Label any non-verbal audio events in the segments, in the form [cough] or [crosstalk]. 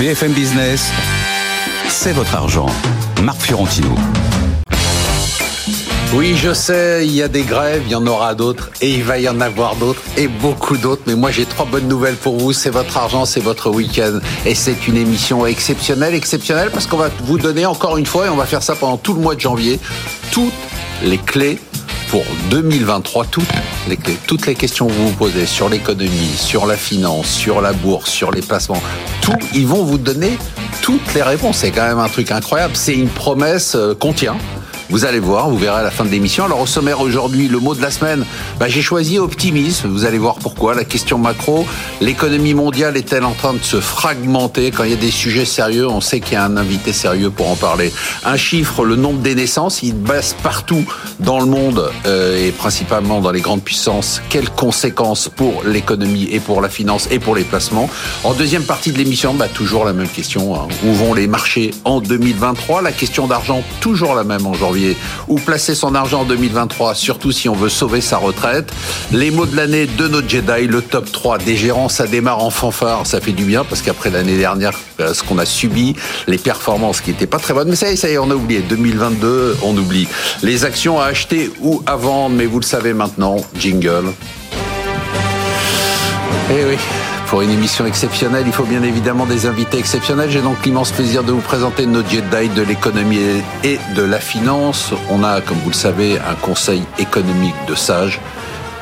BFM Business, c'est votre argent. Marc Fiorentino. Oui, je sais, il y a des grèves, il y en aura d'autres, et il va y en avoir d'autres, et beaucoup d'autres. Mais moi, j'ai trois bonnes nouvelles pour vous. C'est votre argent, c'est votre week-end. Et c'est une émission exceptionnelle, exceptionnelle, parce qu'on va vous donner encore une fois, et on va faire ça pendant tout le mois de janvier, toutes les clés pour 2023, toutes les toutes les questions que vous vous posez sur l'économie, sur la finance, sur la bourse, sur les placements, tout, ils vont vous donner toutes les réponses. C'est quand même un truc incroyable. C'est une promesse euh, qu'on tient. Vous allez voir, vous verrez à la fin de l'émission. Alors au sommaire aujourd'hui, le mot de la semaine, bah, j'ai choisi optimisme. Vous allez voir pourquoi. La question macro, l'économie mondiale est-elle en train de se fragmenter? Quand il y a des sujets sérieux, on sait qu'il y a un invité sérieux pour en parler. Un chiffre, le nombre des naissances, il baisse partout dans le monde euh, et principalement dans les grandes puissances. Quelles conséquences pour l'économie et pour la finance et pour les placements? En deuxième partie de l'émission, bah, toujours la même question. Hein. Où vont les marchés en 2023 La question d'argent, toujours la même en janvier où placer son argent en 2023, surtout si on veut sauver sa retraite. Les mots de l'année de nos Jedi, le top 3 des gérants, ça démarre en fanfare, ça fait du bien parce qu'après l'année dernière, euh, ce qu'on a subi, les performances qui n'étaient pas très bonnes, mais ça y est, ça y est, on a oublié. 2022, on oublie. Les actions à acheter ou à vendre, mais vous le savez maintenant, jingle. Eh oui. Pour une émission exceptionnelle, il faut bien évidemment des invités exceptionnels. J'ai donc l'immense plaisir de vous présenter nos Jedi de l'économie et de la finance. On a, comme vous le savez, un conseil économique de sages.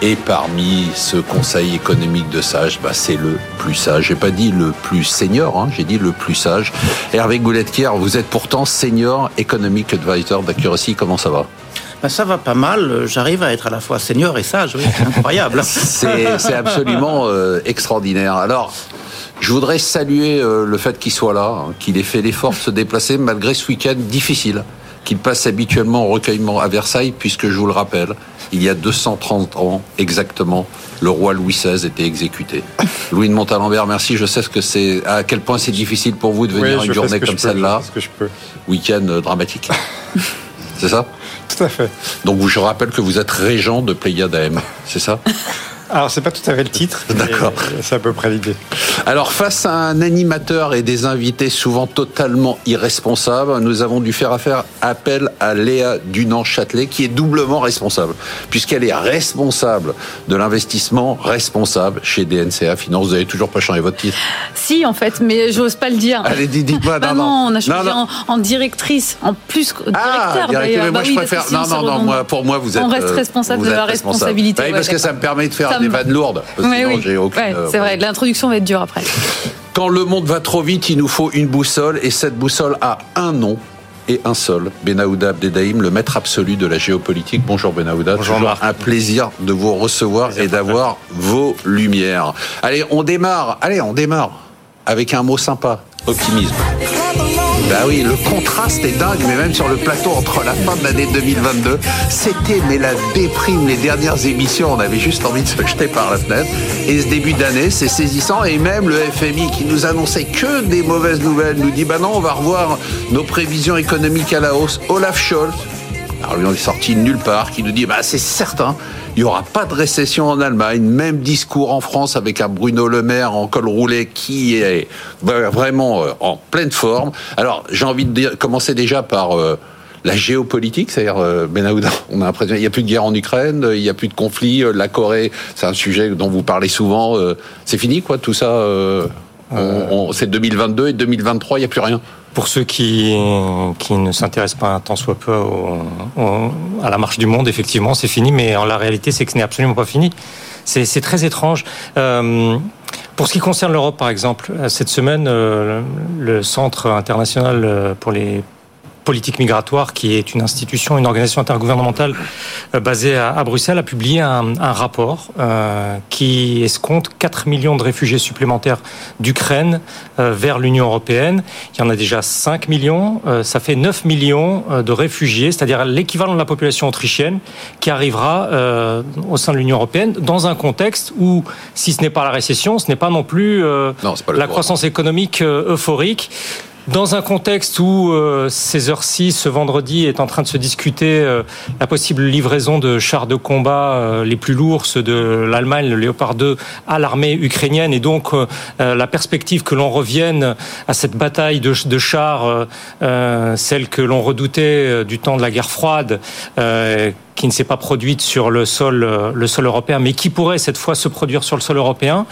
Et parmi ce conseil économique de sages, bah, c'est le plus sage. J'ai pas dit le plus senior, hein, j'ai dit le plus sage. Hervé Goulettier, vous êtes pourtant senior economic advisor d'Accuracy. Comment ça va? Ben, ça va pas mal. J'arrive à être à la fois senior et sage. Oui, c'est incroyable. [laughs] c'est absolument euh, extraordinaire. Alors, je voudrais saluer euh, le fait qu'il soit là, hein, qu'il ait fait l'effort de se déplacer malgré ce week-end difficile qu'il passe habituellement au recueillement à Versailles, puisque je vous le rappelle, il y a 230 ans exactement, le roi Louis XVI était exécuté. [laughs] Louis de Montalembert, merci. Je sais ce que c'est, à quel point c'est difficile pour vous de venir une journée comme celle-là. Week-end euh, dramatique. [laughs] c'est ça? Tout à fait. Donc je rappelle que vous êtes régent de Pléiade AM, c'est ça? [laughs] Alors, c'est pas tout à fait le titre. D'accord. C'est à peu près l'idée. Alors, face à un animateur et des invités souvent totalement irresponsables, nous avons dû faire affaire, appel à Léa Dunant-Châtelet, qui est doublement responsable, puisqu'elle est responsable de l'investissement responsable chez DNCA Finance. Vous n'avez toujours pas changé votre titre Si, en fait, mais j'ose pas le dire. Allez, dites-moi. Non, non, on a changé En, directrice, en plus ah, directeur. Ah, mais moi, je préfère. Non, non, non, moi, pour moi, vous êtes. On reste euh, responsable de la responsabilité. Oui, parce que ça me permet de faire des vannes lourdes. Oui, oui. c'est vrai. L'introduction va être dure après. Quand le monde va trop vite, il nous faut une boussole et cette boussole a un nom et un seul, Benaouda Abdedaïm, le maître absolu de la géopolitique. Bonjour Benaouda, Bonjour toujours un plaisir de vous recevoir et d'avoir vos lumières. Allez, on démarre. Allez, on démarre avec un mot sympa, optimisme. Bah oui, le contraste est dingue, mais même sur le plateau entre la fin de l'année 2022, c'était mais la déprime. Les dernières émissions, on avait juste envie de se jeter par la fenêtre. Et ce début d'année, c'est saisissant. Et même le FMI qui nous annonçait que des mauvaises nouvelles nous dit bah non, on va revoir nos prévisions économiques à la hausse. Olaf Scholz, alors lui on est sorti de nulle part, qui nous dit bah c'est certain, il n'y aura pas de récession en Allemagne. Même discours en France avec un Bruno Le Maire en col roulé qui est vraiment euh, en pleine forme. Alors, j'ai envie de commencer déjà par euh, la géopolitique, c'est-à-dire euh, Benaouda, [laughs] on a l'impression il n'y a plus de guerre en Ukraine, il n'y a plus de conflit, la Corée, c'est un sujet dont vous parlez souvent. c'est fini, quoi, tout ça. c'est 2022 et 2023, il n'y a plus rien pour ceux qui, qui ne s'intéressent pas un tant soit peu à la marche du monde, effectivement, c'est fini, mais en la réalité, c'est que ce n'est absolument pas fini. C'est très étrange. Euh, pour ce qui concerne l'Europe, par exemple, cette semaine, euh, le Centre international pour les politique migratoire, qui est une institution, une organisation intergouvernementale euh, basée à, Bruxelles, a publié un, rapport euh, qui escompte 4 millions de réfugiés supplémentaires d'Ukraine euh, vers l'Union européenne. Il y en a déjà 5 millions. ça fait 9 millions de réfugiés, c'est-à-dire l'équivalent de la population autrichienne, qui arrivera au sein de l'Union européenne dans un contexte où, si ce n'est pas la récession, ce n'est pas non plus la croissance économique euphorique dans un contexte où euh, ces heures-ci, ce vendredi, est en train de se discuter euh, la possible livraison de chars de combat euh, les plus lourds, ceux de l'Allemagne, le Léopard 2, à l'armée ukrainienne, et donc la perspective que l'on revienne à cette bataille de, de chars, celle que l'on redoutait du temps de la guerre froide qui ne s'est pas produite sur le sol, euh, le sol européen, mais qui pourrait cette fois se produire sur le sol européen.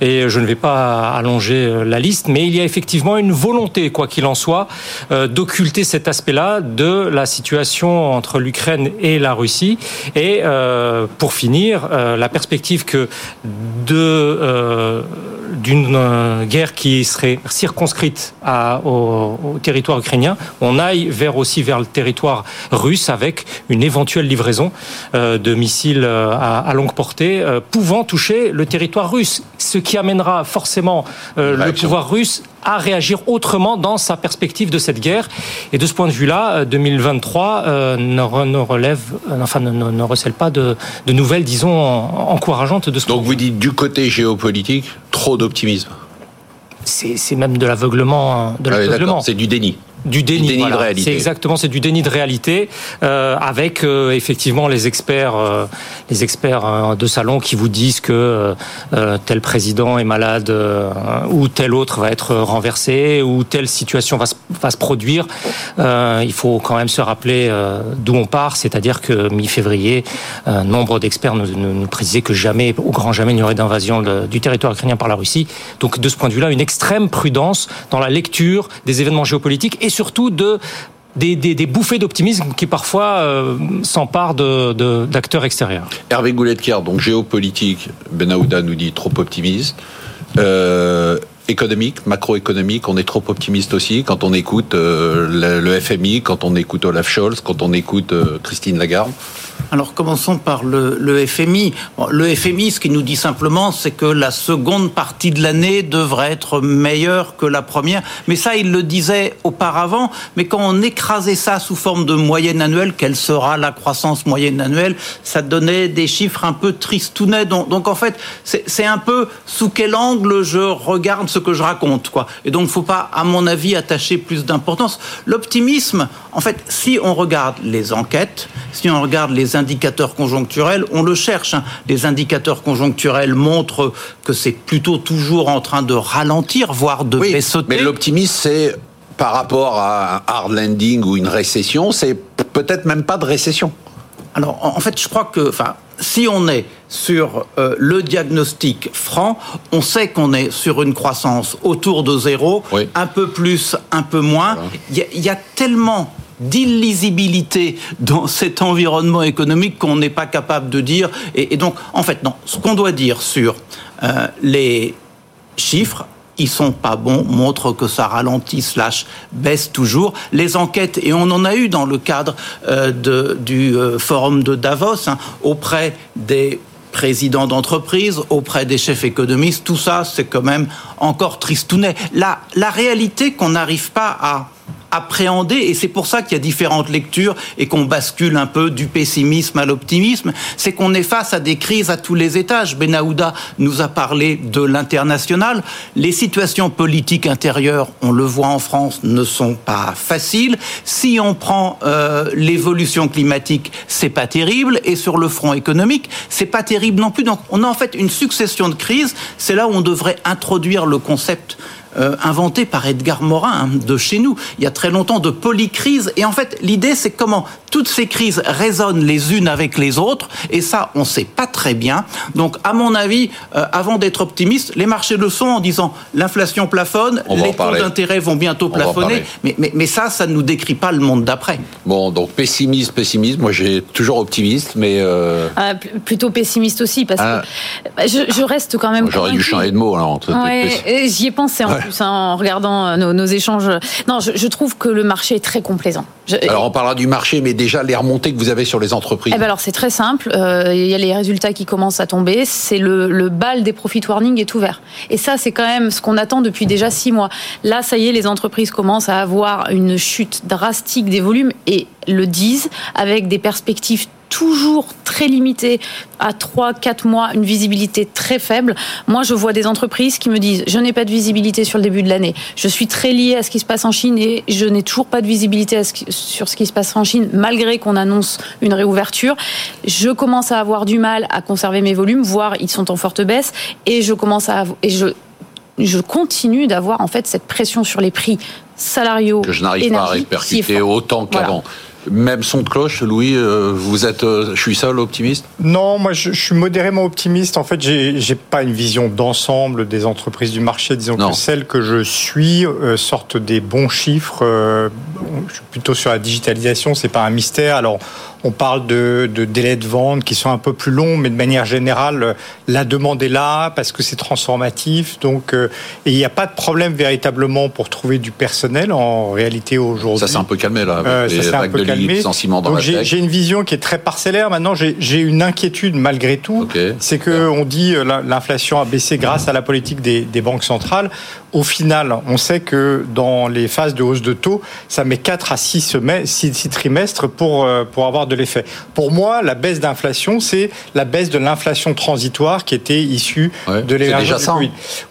Et je ne vais pas allonger euh, la liste, mais il y a effectivement une volonté, quoi qu'il en soit, euh, d'occulter cet aspect-là de la situation entre l'Ukraine et la Russie. Et pour finir, la perspective que d'une guerre qui serait circonscrite au, au, territoire ukrainien, on aille vers aussi vers le territoire russe avec une éventuelle livraison euh, de missiles euh, à, longue portée euh, pouvant toucher le territoire russe, ce qui amènera forcément le pouvoir russe à réagir autrement dans sa perspective de cette guerre. Et de ce point de vue-là, 2023 ne, relève, enfin ne, recèle pas de, nouvelles, disons, encourageantes de ce Donc vous dites du côté géopolitique, trop d'optimisme. C'est même de l'aveuglement. De ah c'est du déni du déni, de réalité. C'est exactement, c'est du déni de réalité, euh, avec euh, effectivement les experts, euh, les experts de salon qui vous disent que tel président est malade ou tel autre va être renversé ou telle situation va se, va se produire. il faut quand même se rappeler d'où on part, c'est-à-dire que mi-février, nombre d'experts nous, nous, précisaient que jamais, au grand jamais, il n'y aurait d'invasion du territoire ukrainien par la Russie. Donc de ce point de vue-là, une extrême prudence dans la lecture des événements géopolitiques et surtout de des, bouffées d'optimisme qui parfois euh, s'emparent d'acteurs extérieurs. Hervé Goulet-Kier, donc géopolitique, Benahouda nous dit trop optimiste. Euh, économique, macroéconomique, on est trop optimiste aussi quand on écoute euh, le, FMI, quand on écoute Olaf Scholz, quand on écoute Christine Lagarde. Alors commençons par le, FMI. le FMI, ce qu'il nous dit simplement, c'est que la seconde partie de l'année devrait être meilleure que la première. Mais ça, il le disait auparavant. Mais quand on écrasait ça sous forme de moyenne annuelle, quelle sera la croissance moyenne annuelle Ça donnait des chiffres un peu tristounets. Donc, donc en fait, c'est un peu sous quel angle je regarde ce que je raconte. Quoi. Et donc, faut pas, à mon avis, attacher plus d'importance. L'optimisme, en fait, si on regarde les enquêtes, si on regarde les indicateurs conjoncturels, on le cherche. Hein. Les indicateurs conjoncturels montrent que c'est plutôt toujours en train de ralentir, voire de oui, baisser. Mais l'optimisme, c'est par rapport à un hard landing ou une récession, c'est peut-être même pas de récession. Alors, en fait, je crois que, enfin, si on est sur euh, le diagnostic franc, on sait qu'on est sur une croissance autour de zéro, un peu plus, un peu moins. Il y, a tellement d'illisibilité dans cet environnement économique qu'on n'est pas capable de dire. Et, donc, en fait, non. Ce qu'on doit dire sur euh, les chiffres, ils sont pas bons, montrent que ça ralentit slash baisse toujours. Les enquêtes, et on en a eu dans le cadre euh, de, du euh, forum de Davos, hein, auprès des présidents d'entreprise, auprès des chefs économistes, tout ça, c'est quand même encore tristounet. La, la réalité qu'on n'arrive pas à appréhender, et c'est pour ça qu'il y a différentes lectures et qu'on bascule un peu du pessimisme à l'optimisme, c'est qu'on est face à des crises à tous les étages. Benahouda nous a parlé de l'international. Les situations politiques intérieures, on le voit en France, ne sont pas faciles. Si on prend euh, l'évolution climatique, c'est pas terrible, et sur le front économique, c'est pas terrible non plus. Donc on a en fait une succession de crises. C'est là où on devrait introduire le concept euh, inventé par Edgar Morin hein, de chez nous, il y a très longtemps, de polycrise. Et en fait, l'idée, c'est comment toutes ces crises résonnent les unes avec les autres. Et ça, on ne sait pas très bien. Donc, à mon avis, euh, avant d'être optimiste, les marchés le sont en disant l'inflation plafonne, les taux d'intérêt vont bientôt plafonner. Mais, mais, mais, ça, ça ne nous décrit pas le monde d'après. Bon, donc pessimisme, pessimisme. Moi, j'ai toujours optimiste, mais... Euh... Ah, plutôt pessimiste aussi, parce que ah. je, je, reste quand même... J'aurais dû changer de mots. Alors, J'y ai pensé en en regardant euh, nos, échanges. Non, je, trouve que le marché est très complaisant. Alors on parlera du marché, mais déjà les remontées que vous avez sur les entreprises. Eh ben alors c'est très simple. Euh, il y a les résultats qui commencent à tomber. C'est le, le bal des profit warning est ouvert. Et ça c'est quand même ce qu'on attend depuis déjà six mois. Là ça y est, les entreprises commencent à avoir une chute drastique des volumes et le disent avec des perspectives toujours très limité à 3 4 mois, une visibilité très faible. Moi, je vois des entreprises qui me disent "Je n'ai pas de visibilité sur le début de l'année. Je suis très lié à ce qui se passe en Chine et je n'ai toujours pas de visibilité sur ce qui se passe en Chine malgré qu'on annonce une réouverture. Je commence à avoir du mal à conserver mes volumes, voire ils sont en forte baisse et je commence à et je je continue d'avoir en fait cette pression sur les prix salariaux que je n'arrive pas à répercuter autant qu'avant. Même son de cloche, Louis, euh, vous êtes, euh, je suis seul optimiste? Non, moi je, suis modérément optimiste. En fait, j'ai pas une vision d'ensemble des entreprises du marché. Disons que celles que je suis euh, sortent des bons chiffres. je suis plutôt sur la digitalisation, c'est pas un mystère. Alors, on parle de, de, délais de vente qui sont un peu plus longs, mais de manière générale, la demande est là parce que c'est transformatif. Donc, et il n'y a pas de problème véritablement pour trouver du personnel en réalité aujourd'hui. Ça s'est un peu calmé là. Avec ça un j'ai une vision qui est très parcellaire. Maintenant, j'ai une inquiétude malgré tout. C'est que on dit euh, l'inflation a baissé grâce à la politique des, banques centrales. Au final, on sait que dans les phases de hausse de taux, ça met 4 à 6, semaines, 6, trimestres pour, euh, pour avoir de l'effet. Pour moi, la baisse d'inflation, c'est la baisse de l'inflation transitoire qui était issue de déjà ça.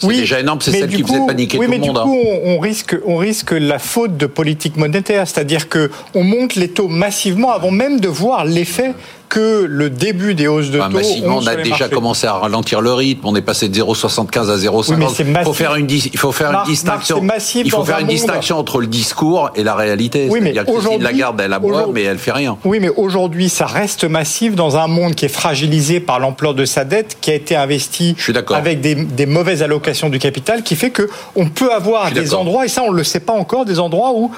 Oui, déjà énorme, c'est celle qui faisait paniquer oui, tout le monde. Oui, mais du coup, on, risque, on risque la faute de politique monétaire, c'est-à-dire que on monte les taux massivement avant même de voir l'effet que le début des hausses de taux. Massivement, on a déjà commencé à ralentir le rythme. On est passé de 0,75 à 0,50. il faut faire une, il faut faire une distinction. il faut faire une distinction entre le discours et la réalité. Oui, mais aujourd'hui, la garde, elle aboie, mais elle fait rien. Oui, mais aujourd'hui, ça reste massif dans un monde qui est fragilisé par l'ampleur de sa dette, qui a été investi avec des, des, mauvaises allocations du capital, qui fait que on peut avoir des endroits, et ça on le sait pas encore, des endroits où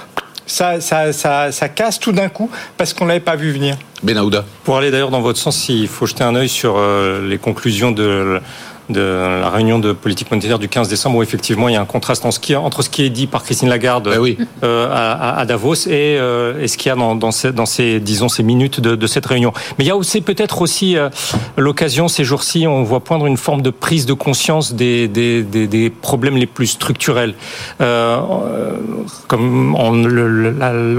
ça, ça, ça, ça casse tout d'un coup parce qu'on l'avait pas vu venir. Benahouda. Pour aller d'ailleurs dans votre sens, il faut jeter un œil sur euh, les conclusions de de la réunion de politique monétaire du 15 décembre où effectivement il y a un contraste entre ce qui est dit par Christine Lagarde ben euh, à, Davos euh, et, ce qu'il y a dans, ces, disons ces minutes de, cette réunion. Mais il y a aussi peut-être aussi euh, l'occasion ces jours-ci, on voit poindre une forme de prise de conscience des, des, problèmes les plus structurels, comme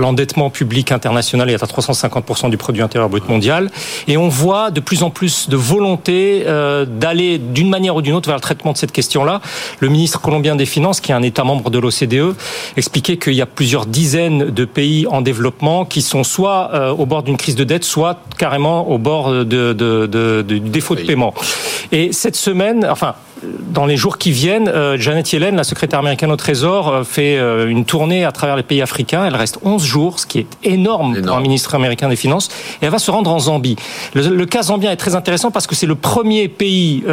l'endettement public international est à 350% du produit intérieur brut mondial, et on voit de plus en plus de volonté d'aller d'une manière ou d'une autre vers le traitement de cette question-là. Le ministre colombien des Finances, qui est un État membre de l'OCDE, expliquait qu'il y a plusieurs dizaines de pays en développement qui sont soit euh, au bord d'une crise de dette, soit carrément au bord de, du défaut de paiement. Et cette semaine, enfin, dans les jours qui viennent, euh, Janet Yellen, la secrétaire américaine au Trésor, euh, fait euh, une tournée à travers les pays africains. Elle reste 11 jours, ce qui est énorme, pour un ministre américain des Finances. Et elle va se rendre en Zambie. Le, cas zambien est très intéressant parce que c'est le premier pays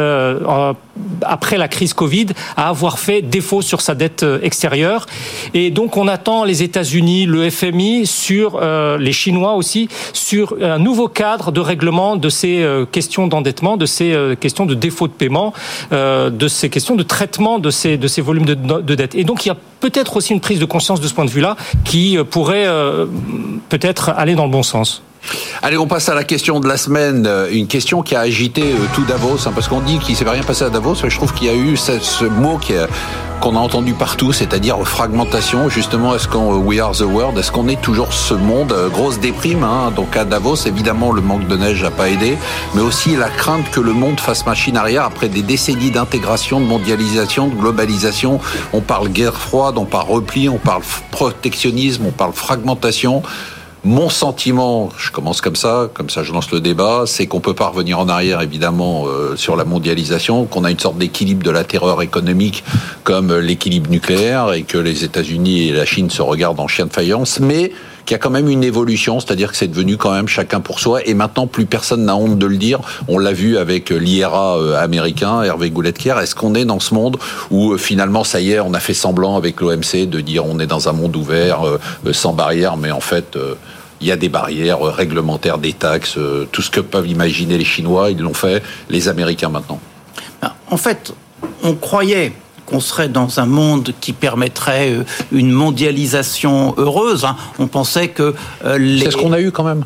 après la crise Covid à avoir fait défaut sur sa dette extérieure. Et donc on attend les États-Unis, le FMI, sur les Chinois aussi, sur un nouveau cadre de règlement de ces questions d'endettement, de ces questions de défaut de paiement. Euh, de ces questions de traitement de ces, de ces volumes de, de dette. Et donc il y a peut-être aussi une prise de conscience de ce point de vue-là qui euh, pourrait euh, peut-être aller dans le bon sens. Allez, on passe à la question de la semaine. Une question qui a agité tout Davos, hein, parce qu'on dit qu'il ne s'est rien passé à Davos, mais je trouve qu'il y a eu ce, mot qui qu'on a entendu partout, c'est-à-dire fragmentation. Justement, est-ce qu'on We Are the World, est-ce qu'on est toujours ce monde? Grosse déprime hein, Donc à Davos, évidemment, le manque de neige n'a pas aidé, mais aussi la crainte que le monde fasse machine arrière après des décennies d'intégration, de mondialisation, de globalisation. On parle guerre froide, on parle repli, on parle protectionnisme, on parle fragmentation. Mon sentiment, je commence comme ça, comme ça je lance le débat, c'est qu'on peut pas revenir en arrière évidemment euh, sur la mondialisation, qu'on a une sorte d'équilibre de la terreur économique comme l'équilibre nucléaire et que les États-Unis et la Chine se regardent en chien de faïence, mais qu'il y a quand même une évolution, c'est-à-dire que c'est devenu quand même chacun pour soi, et maintenant plus personne n'a honte de le dire. On l'a vu avec l'IRA euh, américain, Hervé Gouletker. Est-ce qu'on est dans ce monde où euh, finalement, ça y est, on a fait semblant avec l'OMC de dire on est dans un monde ouvert, euh, sans barrière, mais en fait il y a des barrières réglementaires, des taxes, tout ce que peuvent imaginer les Chinois, ils l'ont fait, les Américains maintenant. Ben, en fait, on croyait qu'on serait dans un monde qui permettrait une mondialisation heureuse. Hein. On pensait que les... C'est ce qu'on a eu quand même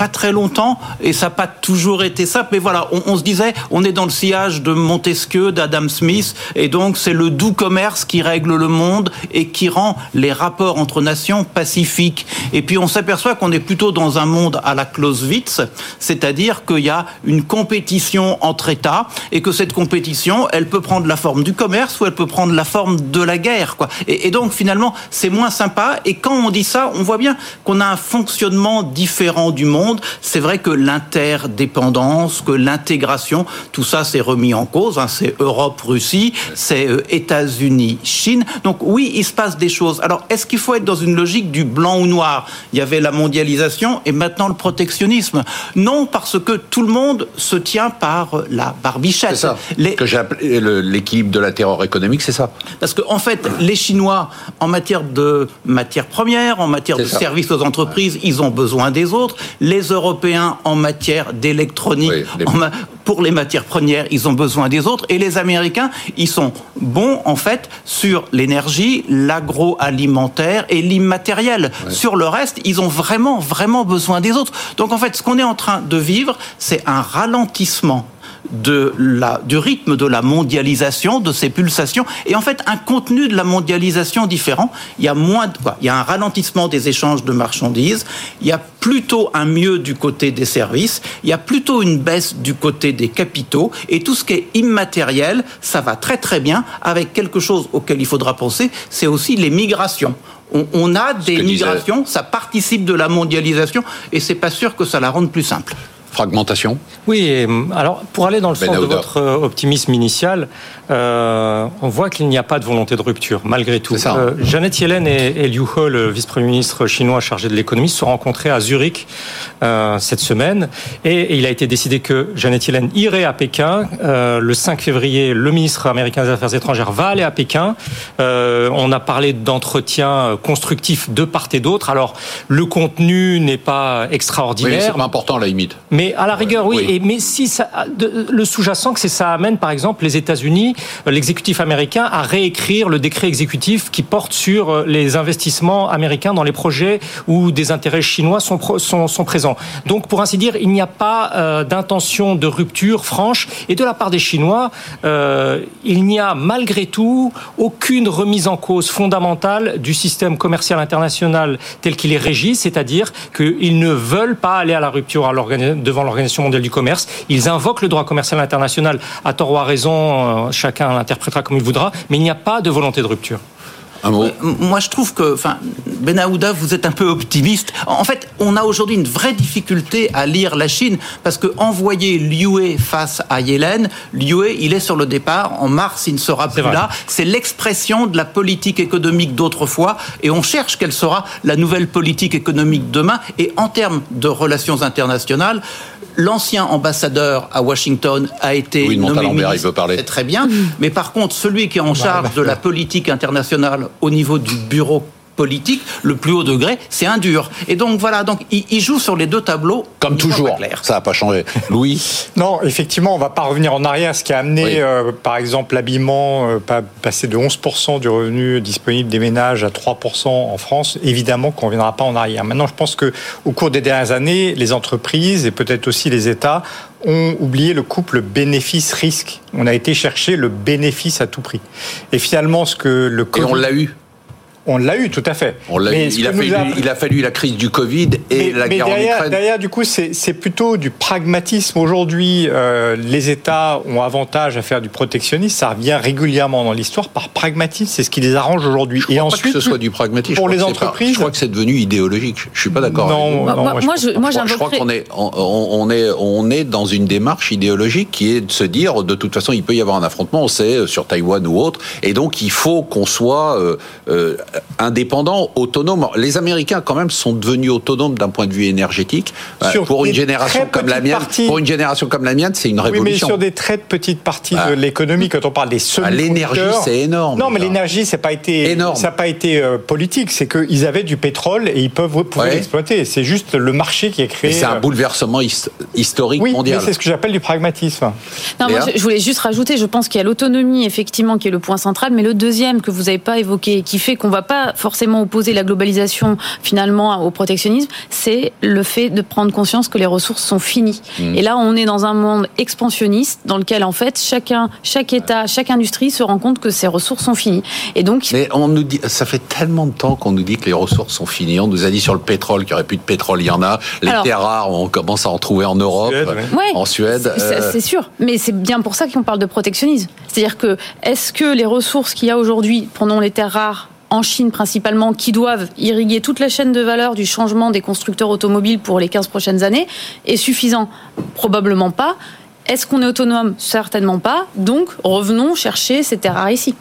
pas très longtemps et ça n'a pas toujours été ça. Mais voilà, on, se disait, on est dans le sillage de Montesquieu, d'Adam Smith, et donc c'est le doux commerce qui règle le monde et qui rend les rapports entre nations pacifiques. Et puis on s'aperçoit qu'on est plutôt dans un monde à la Clausewitz, c'est-à-dire qu'il y a une compétition entre États et que cette compétition, elle peut prendre la forme du commerce ou elle peut prendre la forme de la guerre. Quoi. Et, et donc finalement, c'est moins sympa. Et quand on dit ça, on voit bien qu'on a un fonctionnement différent du monde c'est vrai que l'interdépendance, que l'intégration, tout ça s'est remis en cause. Hein. c'est Europe-Russie, c'est euh, États-Unis-Chine. Donc oui, il se passe des choses. Alors est-ce qu'il faut être dans une logique du blanc ou noir? Il y avait la mondialisation et maintenant le protectionnisme. Non, parce que tout le monde se tient par la barbichette. C'est ça. Les... Que j'ai appelé l'équilibre de la terreur économique, c'est ça. Parce qu'en en fait, les Chinois, en matière de matières premières, en matière de services aux entreprises, ils ont besoin des autres. Les les Européens en matière d'électronique, pour les matières premières, ils ont besoin des autres. Et les Américains, ils sont bons, en fait, sur l'énergie, l'agroalimentaire et l'immatériel. Sur le reste, ils ont vraiment, vraiment besoin des autres. Donc, en fait, ce qu'on est en train de vivre, c'est un ralentissement de la, du rythme de la mondialisation, de ces pulsations, et en fait un contenu de la mondialisation différent. Il y a moins de, quoi, il y a un ralentissement des échanges de marchandises, il y a plutôt un mieux du côté des services, il y a plutôt une baisse du côté des capitaux, et tout ce qui est immatériel, ça va très très bien. Avec quelque chose auquel il faudra penser, c'est aussi les migrations. On, a des migrations, ça participe de la mondialisation, et c'est pas sûr que ça la rende plus simple fragmentation Oui, alors pour aller dans le sens de votre euh, optimisme initial, euh, on voit qu'il n'y a pas de volonté de rupture, malgré tout. Euh, Janet Yellen et, Liu He, le vice-premier ministre chinois chargé de l'économie, se sont rencontrés à Zurich cette semaine, et, il a été décidé que Janet Yellen irait à Pékin. le 5 février, le ministre américain des Affaires étrangères va aller à Pékin. on a parlé d'entretiens constructifs de part et d'autre. Alors, le contenu n'est pas extraordinaire. Oui, c'est pas important à la limite. Mais à la rigueur, oui. Et, mais si ça, le sous-jacent, c'est ça amène, par exemple, les États-Unis, euh, l'exécutif américain, à réécrire le décret exécutif qui porte sur euh, les investissements américains dans les projets où des intérêts chinois sont, sont, sont présents. Donc, pour ainsi dire, il n'y a pas euh, d'intention de rupture franche. Et de la part des Chinois, euh, il n'y a malgré tout aucune remise en cause fondamentale du système commercial international tel qu'il est régi, c'est-à-dire qu'ils ne veulent pas aller à la rupture à l'organisation devant l'Organisation mondiale du commerce. Ils invoquent le droit commercial international à tort ou à raison, euh, chacun l'interprétera comme il voudra, mais il n'y a pas de volonté de rupture. Euh, moi, je trouve que, enfin, Benahouda, vous êtes un peu optimiste. En fait, on a aujourd'hui une vraie difficulté à lire la Chine parce que envoyer Liu face à Yellen, Liu, il est sur le départ. En mars, il ne sera plus là. C'est l'expression de la politique économique d'autrefois et on cherche quelle sera la nouvelle politique économique demain. Et en termes de relations internationales, l'ancien ambassadeur à Washington a été oui, nommé ministre, il peut parler. c'est très bien. Mais par contre, celui qui est en charge de la politique internationale au niveau du bureau politique, le plus haut degré, c'est un dur. Et donc voilà, donc il, joue sur les deux tableaux. Comme toujours, ça n'a pas changé. [laughs] Louis Non, effectivement, on ne va pas revenir en arrière. Ce qui a amené, euh, par exemple, l'habillement, euh, passer de 11% du revenu disponible des ménages à 3% en France, évidemment qu'on ne reviendra pas en arrière. Maintenant, je pense qu'au cours des dernières années, les entreprises et peut-être aussi les États ont oublié le couple bénéfice-risque. On a été chercher le bénéfice à tout prix. Et finalement, ce que le COVID... Et on l'a eu on l'a eu, tout à fait. Il, a fallu, il, a fallu, la crise du Covid et la guerre derrière, en Ukraine. Derrière, du coup, c'est plutôt du pragmatisme. Aujourd'hui, euh, les États ont avantage à faire du protectionnisme. Ça revient régulièrement dans l'histoire par pragmatisme. C'est ce qui les arrange aujourd'hui. Et ensuite, pas que ce soit du pragmatisme. Pour les entreprises, je crois que c'est devenu idéologique. Je suis pas d'accord. Non, non, moi, moi, je, moi, je, crois qu'on est, on, est, on est dans une démarche idéologique qui est de se dire, de toute façon, il peut y avoir un affrontement. On sait sur Taïwan ou autre, et donc il faut qu'on soit euh, euh, indépendants, autonomes. Les Américains, quand même, sont devenus autonomes d'un point de vue énergétique. Euh, pour une génération comme la mienne, pour une génération comme la mienne, c'est une révolution. Oui, mais sur des très petites parties de ah. l'économie, quand on parle des ah, L'énergie, c'est énorme. Non, mais l'énergie, ça n'a pas été énorme. Ça n'a pas été euh, politique. C'est qu'ils avaient du pétrole et ils peuvent pouvoir l'exploiter. C'est juste le marché qui est créé. C'est un euh, bouleversement historique oui, mondial. c'est ce que j'appelle du pragmatisme. Non, moi, je voulais juste rajouter. Je pense qu'il y a l'autonomie effectivement qui est le point central, mais le deuxième que vous n'avez pas évoqué, qui fait qu'on ne va pas forcément opposer la globalisation finalement au protectionnisme, c'est le fait de prendre conscience que les ressources sont finies. Mmh. Et là, on est dans un monde expansionniste dans lequel en fait chacun, chaque État, chaque industrie se rend compte que ses ressources sont finies. Et donc, mais on nous dit, ça fait tellement de temps qu'on nous dit que les ressources sont finies. On nous a dit sur le pétrole qu'il n'y aurait plus de pétrole, il y en a. Les terres rares, on commence à en trouver en Europe, en Suède. C'est euh. sûr, mais c'est bien pour ça qu'on parle de protectionnisme. C'est-à-dire que est-ce que les ressources qu'il y a aujourd'hui, prenons les terres rares, en Chine principalement, qui doivent irriguer toute la chaîne de valeur du changement des constructeurs automobiles pour les 15 prochaines années, est suffisant? Probablement pas. Est-ce qu'on est autonome? Certainement pas. Donc, revenons chercher ces terres ici.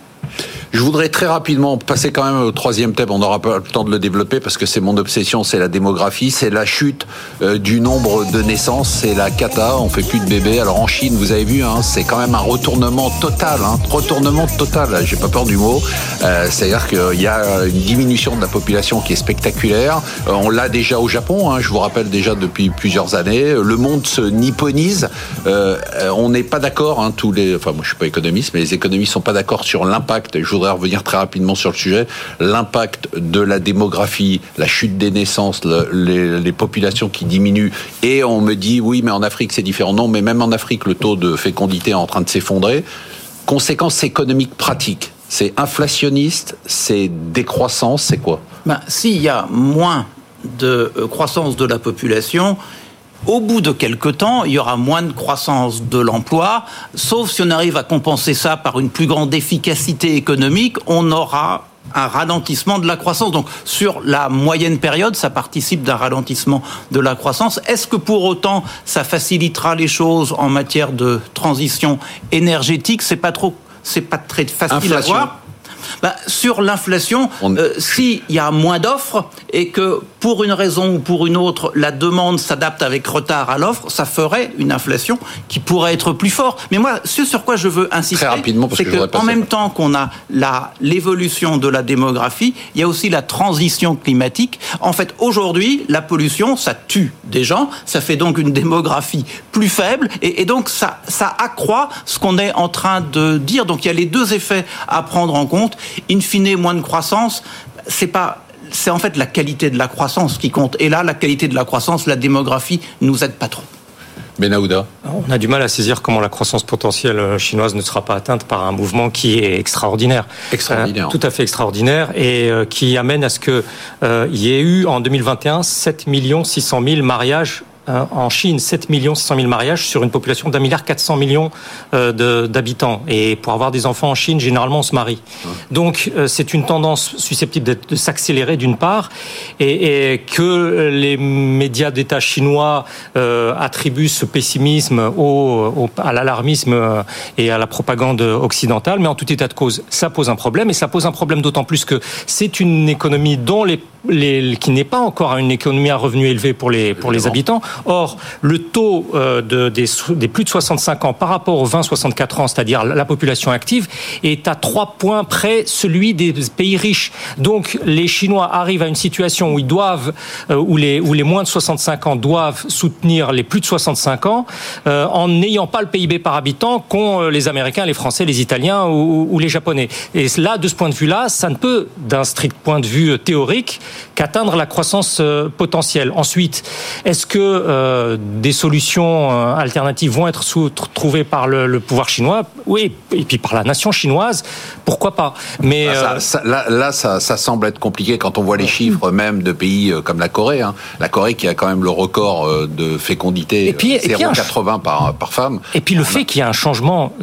Je voudrais très rapidement passer quand même au troisième thème. On n'aura pas le temps de le développer parce que c'est mon obsession, c'est la démographie, c'est la chute euh, du nombre de naissances, c'est la cata. On fait plus de bébés. Alors en Chine, vous avez vu, hein, c'est quand même un retournement total, hein, retournement total. J'ai pas peur du mot. Euh, C'est-à-dire qu'il y a une diminution de la population qui est spectaculaire. Euh, on l'a déjà au Japon. Hein, je vous rappelle déjà depuis plusieurs années. Le monde se nipponise. On n'est pas d'accord. Hein, tous les, enfin moi je suis pas économiste, mais les économistes sont pas d'accord sur l'impact. Je voudrais revenir très rapidement sur le sujet. L'impact de la démographie, la chute des naissances, les, populations qui diminuent. Et on me dit, oui, mais en Afrique, c'est différent. Non, mais même en Afrique, le taux de fécondité est en train de s'effondrer. Conséquences économiques pratiques. C'est inflationniste, c'est décroissance, c'est quoi? Ben, S'il y a moins de euh, croissance de la population, au bout de quelques temps, il y aura moins de croissance de l'emploi, sauf si on arrive à compenser ça par une plus grande efficacité économique, on aura un ralentissement de la croissance. Donc sur la moyenne période, ça participe d'un ralentissement de la croissance. Est-ce que pour autant ça facilitera les choses en matière de transition énergétique? C'est pas trop, c'est pas très facile à voir. Bah, sur l'inflation, euh, s'il y a moins d'offres et que pour une raison ou pour une autre, la demande s'adapte avec retard à l'offre, ça ferait une inflation qui pourrait être plus forte. Mais moi, ce sur quoi je veux insister, c'est qu'en même temps qu'on a l'évolution de la démographie, il y a aussi la transition climatique. En fait, aujourd'hui, la pollution, ça tue des gens, ça fait donc une démographie plus faible, et, et donc ça, ça accroît ce qu'on est en train de dire. Donc il y a les deux effets à prendre en compte. In fine, moins de croissance, c'est pas c'est en fait la qualité de la croissance qui compte. Et là, la qualité de la croissance, la démographie, nous aide pas trop. Benahouda. On a du mal à saisir comment la croissance potentielle euh, chinoise ne sera pas atteinte par un mouvement qui est extraordinaire. Extraordinaire. Euh, tout à fait extraordinaire et euh, qui amène à ce qu'il y ait eu en 2021 7 600 000 mariages euh, en Chine 7 600 000 mariages sur une population d'un milliard 400 millions euh, d'habitants. Et pour avoir des enfants en Chine, généralement, on se marie. Donc, euh, c'est une tendance susceptible de s'accélérer d'une part, et, que les médias d'État chinois attribuent ce pessimisme au, à l'alarmisme et à la propagande occidentale. Mais en tout état de cause, ça pose un problème, et ça pose un problème d'autant plus que c'est une économie dont les qui n'est pas encore une économie à revenus élevés pour les, pour les habitants. Or, le taux euh, de, des, des, plus de 65 ans par rapport aux 20-64 ans, c'est-à-dire la population active, est à trois points près celui des pays riches. Donc, les Chinois arrivent à une situation où ils doivent, euh, où, les, où les moins de 65 ans doivent soutenir les plus de 65 ans euh, en n'ayant pas le PIB par habitant qu'ont les Américains, les Français, les Italiens ou, ou les Japonais. Et là, de ce point de vue-là, ça ne peut, d'un strict point de vue théorique, qu'atteindre la croissance euh, potentielle. Ensuite, est-ce que euh, des solutions euh, alternatives vont être trouvées par le, pouvoir chinois? Oui, et puis par la nation chinoise, pourquoi pas? Mais ah, là, ça, semble être compliqué quand on voit les chiffres même de pays comme la Corée. Hein. La Corée qui a quand même le record de fécondité, 0,80 par, par femme. Et puis le fait qu'il y a un changement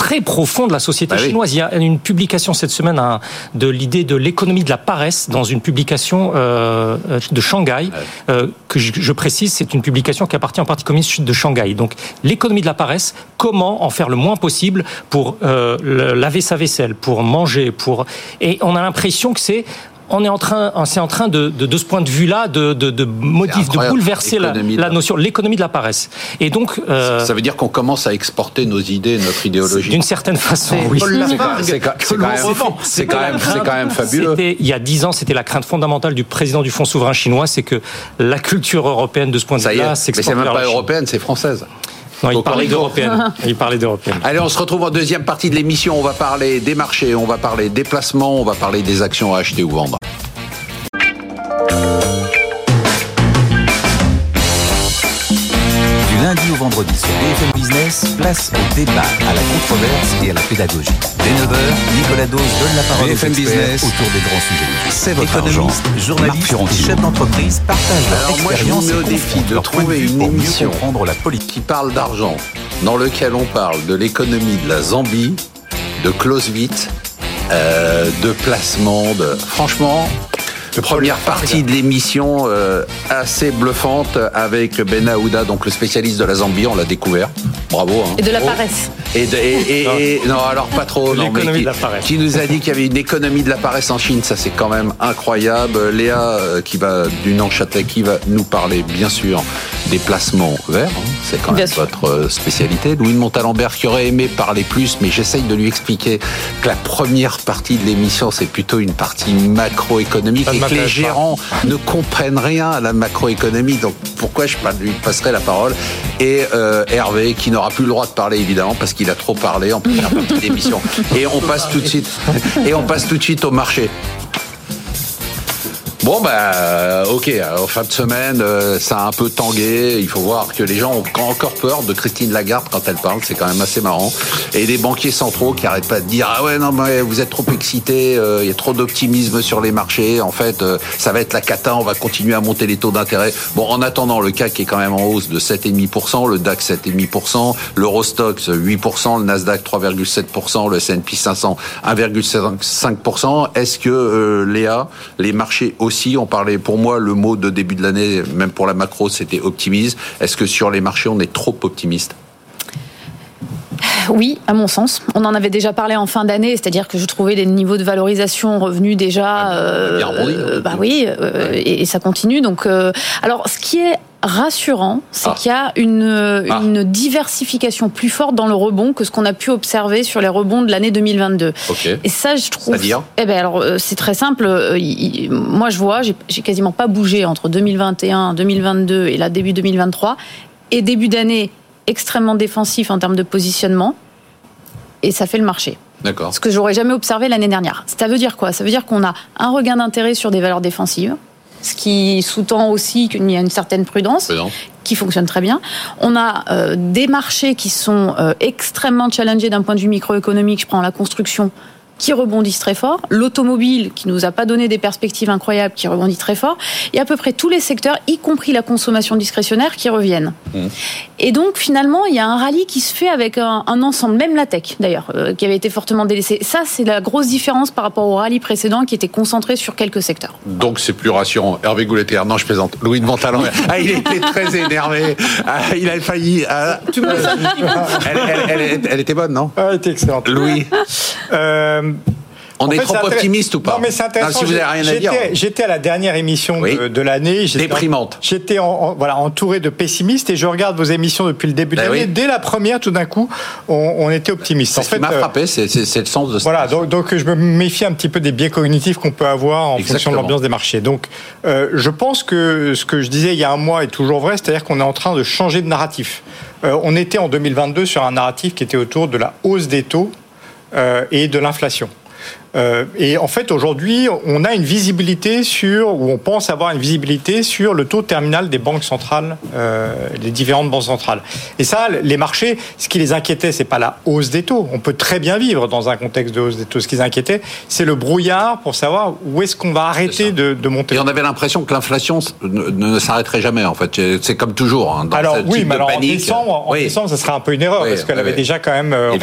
très profond de la société bah chinoise. Il y a une publication cette semaine hein, de l'idée de l'économie de la paresse dans une publication euh, de Shanghai, euh, que je, précise, c'est une publication qui appartient au Parti communiste de Shanghai. Donc l'économie de la paresse, comment en faire le moins possible pour euh, laver sa vaisselle, pour manger, pour et on a l'impression que c'est on est en train, c'est en train de, de, ce point de vue-là, de, de, de modif, de bouleverser la, la, notion, l'économie de la paresse. Et donc, euh, ça veut dire qu'on commence à exporter nos idées, notre idéologie. D'une certaine façon, oui. C'est quand, même, quand même fabuleux. Il y a dix ans, c'était la crainte fondamentale du président du Fonds souverain chinois, c'est que la culture européenne de ce point de vue-là s'exporte. Mais c'est même pas européenne, c'est française. Non, il parlait d'européenne. [laughs] Il parlait d'européenne. Allez, on se retrouve en deuxième partie de l'émission. On va parler des marchés, on va parler des placements, on va parler des actions à acheter ou vendre. lundi au vendredi sur BFM Place au débat, à la controverse et à la pédagogie. Dès 9h, Nicolas Dose donne la parole BFM Business autour des grands sujets. C'est votre argent. Journaliste chef d'entreprise partagent leur Alors moi, je mets au défi de trouver une émission la politique. qui parle d'argent, dans lequel on parle de l'économie de la Zambie, de Clausewitz, euh, de placement, de... Franchement, Première partie de l'émission euh, assez bluffante avec Ben Aouda, donc le spécialiste de la Zambie, on l'a découvert. Bravo. Hein. Et de la paresse. Et, et, non. alors pas trop. Non, mais qui, de la paresse. qui nous a dit qu'il y avait une économie de la paresse en Chine, ça c'est quand même incroyable. Léa, euh, qui va du Nanchâtel, qui va nous parler bien sûr des placements verts, hein. c'est quand même votre euh, spécialité. Louis de Montalembert qui aurait aimé parler plus, mais j'essaye de lui expliquer que la première partie de l'émission c'est plutôt une partie macroéconomique que les gérants ne comprennent rien à la macroéconomie. Donc pourquoi je lui passerai la parole Et euh, Hervé, qui n'aura plus le droit de parler évidemment parce qu'il a trop parlé en première partie d'émission. Et on passe tout de suite. [laughs] Et on passe tout de suite au marché. Bon, bah, ok, en fin de semaine, euh, ça a un peu tangué. Il faut voir que les gens ont encore peur de Christine Lagarde quand elle parle. C'est quand même assez marrant. Et des banquiers centraux qui arrêtent pas de dire Ah ouais, non, mais vous êtes trop excités, euh, il y a trop d'optimisme sur les marchés. En fait, euh, ça va être la cata, on va continuer à monter les taux d'intérêt. Bon, en attendant, le CAC est quand même en hausse de 7,5%, le DAX 7,5%, l'Eurostox 8%, le Nasdaq 3,7%, le S&P 500 1,5%. Est-ce que, Léa, les marchés aussi. On parlait, pour moi, le mot de début de l'année, même pour la macro, c'était optimisme. Est-ce que sur les marchés, on est trop optimiste? Oui, à mon sens. On en avait déjà parlé en fin d'année, c'est-à-dire que je trouvais des niveaux de valorisation revenus déjà. Ah, euh, euh, bah oui, euh, et, ça continue. Donc, alors, ce qui est rassurant, c'est ah. qu'il y a une, ah. une, diversification plus forte dans le rebond que ce qu'on a pu observer sur les rebonds de l'année 2022. Et ça, je trouve. C'est-à-dire Eh ben alors, c'est très simple. moi, je vois, j'ai quasiment pas bougé entre 2021, 2022 et là début 2023. Et début d'année, extrêmement défensif en termes de positionnement et ça fait le marché. D'accord. Ce que j'aurais jamais observé l'année dernière. Ça veut dire quoi? Ça veut dire qu'on a un regain d'intérêt sur des valeurs défensives, ce qui sous-tend aussi qu'il y a une certaine prudence. qui fonctionne très bien. On a euh, des marchés qui sont euh, extrêmement challengés d'un point de vue microéconomique. Je prends la construction, qui rebondissent très fort, l'automobile qui nous a pas donné des perspectives incroyables qui rebondit très fort, et à peu près tous les secteurs, y compris la consommation discrétionnaire, qui reviennent. Mmh. Et donc finalement, il y a un rallye qui se fait avec un, ensemble, même la tech d'ailleurs, euh, qui avait été fortement délaissée. Ça, c'est la grosse différence par rapport au rallye précédent qui était concentré sur quelques secteurs. Donc c'est plus rassurant. Hervé Gouletter, non, je plaisante. Louis de Montalon, ah, il était très énervé. Ah, il a failli. Ah. tu me elle, elle, était bonne, non? Ah, Elle était excellente. Louis. Euh, on est trop optimiste ou pas Non, mais c'est intéressant. si vous avez rien à dire. J'étais à la dernière émission de, l'année. Déprimante. J'étais voilà, entouré de pessimistes et je regarde vos émissions depuis le début de ben l'année. Dès la première, tout d'un coup, on, était optimiste. C'est ce qui m'a euh, frappé, c'est le sens de ça. Voilà, donc, donc, je me méfie un petit peu des biais cognitifs qu'on peut avoir en fonction de l'ambiance des marchés. Donc, euh, je pense que ce que je disais il y a un mois est toujours vrai, c'est-à-dire qu'on est en train de changer de narratif. Euh, on était en 2022 sur un narratif qui était autour de la hausse des taux et de l'inflation. Euh, et en fait, aujourd'hui, on a une visibilité sur, ou on pense avoir une visibilité sur le taux terminal des banques centrales, euh, les différentes banques centrales. Et ça, les marchés, ce qui les inquiétait, c'est pas la hausse des taux. On peut très bien vivre dans un contexte de hausse des taux. Ce qui les inquiétait, c'est le brouillard pour savoir où est-ce qu'on va arrêter de, de, monter. Et on avait l'impression que l'inflation ne, s'arrêterait jamais, en fait. C'est comme toujours. Hein, dans alors oui, mais alors en décembre, en décembre, ça serait un peu une erreur parce qu'elle avait déjà quand même euh,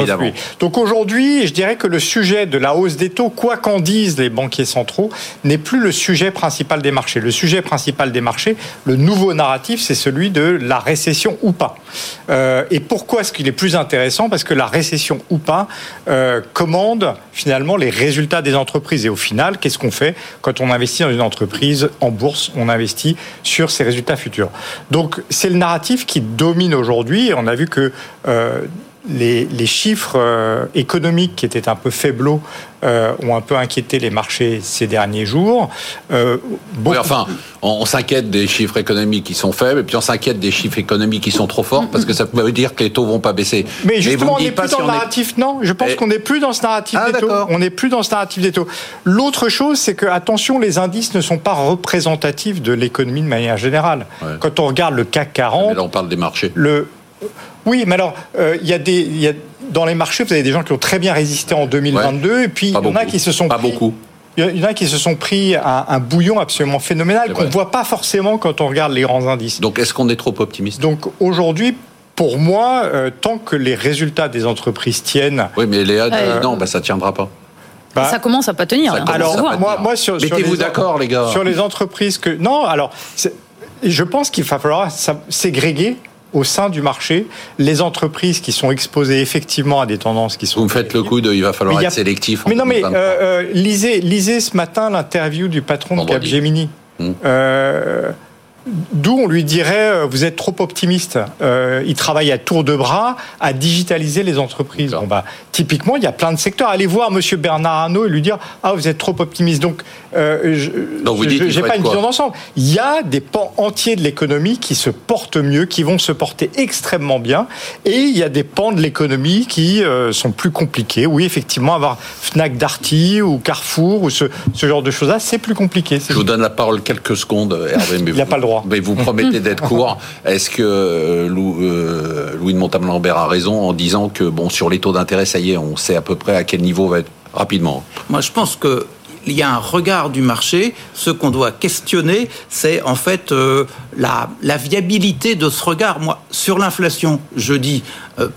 Donc aujourd'hui, je dirais que le sujet de la hausse des taux, quoi qu'en disent les banquiers centraux, n'est plus le sujet principal des marchés. Le sujet principal des marchés, le nouveau narratif, c'est celui de la récession ou pas. Euh, et pourquoi est-ce qu'il est plus intéressant? Parce que la récession ou pas euh, commande finalement les résultats des entreprises. Et au final, qu'est-ce qu'on fait? Quand on investit dans une entreprise en bourse On investit sur ses résultats futurs. Donc c'est le narratif qui domine aujourd'hui. On a vu que euh, les, chiffres euh, économiques qui étaient un peu faiblots euh, ont un peu inquiété les marchés ces derniers jours. Euh, enfin, on, s'inquiète des chiffres économiques qui sont faibles, et puis on s'inquiète des chiffres économiques qui sont trop forts, parce que ça veut dire que les taux vont pas baisser. Mais justement, on n'est plus dans le narratif, non Je pense qu'on n'est plus dans ce narratif ah, des taux. On n'est plus dans ce narratif des taux. L'autre chose, c'est que, attention, les indices ne sont pas représentatifs de l'économie de manière générale. Quand on regarde le CAC 40... Mais là, on parle des marchés. Le, oui, mais alors, euh, il y a des. dans les marchés, vous avez des gens qui ont très bien résisté en 2022, et puis il y en a qui se sont. Pas beaucoup. Il y en a qui se sont pris un, bouillon absolument phénoménal qu'on ne voit pas forcément quand on regarde les grands indices. Donc est-ce qu'on est trop optimiste? Donc aujourd'hui, pour moi, euh, tant que les résultats des entreprises tiennent. Oui, mais Léa dit non, bah, ça ne tiendra pas. Bah, ça commence à pas tenir. alors, moi, moi, sur, mettez-vous d'accord, les gars. Sur les entreprises que non, alors je pense qu'il va falloir ségréguer au sein du marché les entreprises qui sont exposées effectivement à des tendances qui sont. Vous me faites le coup de il va falloir être sélectif. Mais non, mais euh, euh, lisez, lisez ce matin l'interview du patron de Capgemini. Hum. Euh, D'où on lui dirait, euh, vous êtes trop optimiste. Euh, il travaille à tour de bras à digitaliser les entreprises. Bon, bah, typiquement, il y a plein de secteurs. Allez voir Monsieur Bernard Arnault et lui dire, ah, vous êtes trop optimiste. Donc, euh, je n'ai pas une vision d'ensemble. Il y a des pans entiers de l'économie qui se portent mieux, qui vont se porter extrêmement bien, et il y a des pans de l'économie qui euh, sont plus compliqués. Oui, effectivement, avoir Fnac Darty ou Carrefour ou ce, ce genre de choses-là, c'est plus compliqué. Je vous donne la parole quelques secondes, Hervé. [laughs] il n'y a pas le droit. Mais vous promettez d'être court. Est-ce que euh, euh, Louis de Montalembert a raison en disant que bon sur les taux d'intérêt, ça y est, on sait à peu près à quel niveau va être rapidement Moi, je pense que il y a un regard du marché. Ce qu'on doit questionner, c'est en fait euh, la, la, viabilité de ce regard. Moi, sur l'inflation, je dis,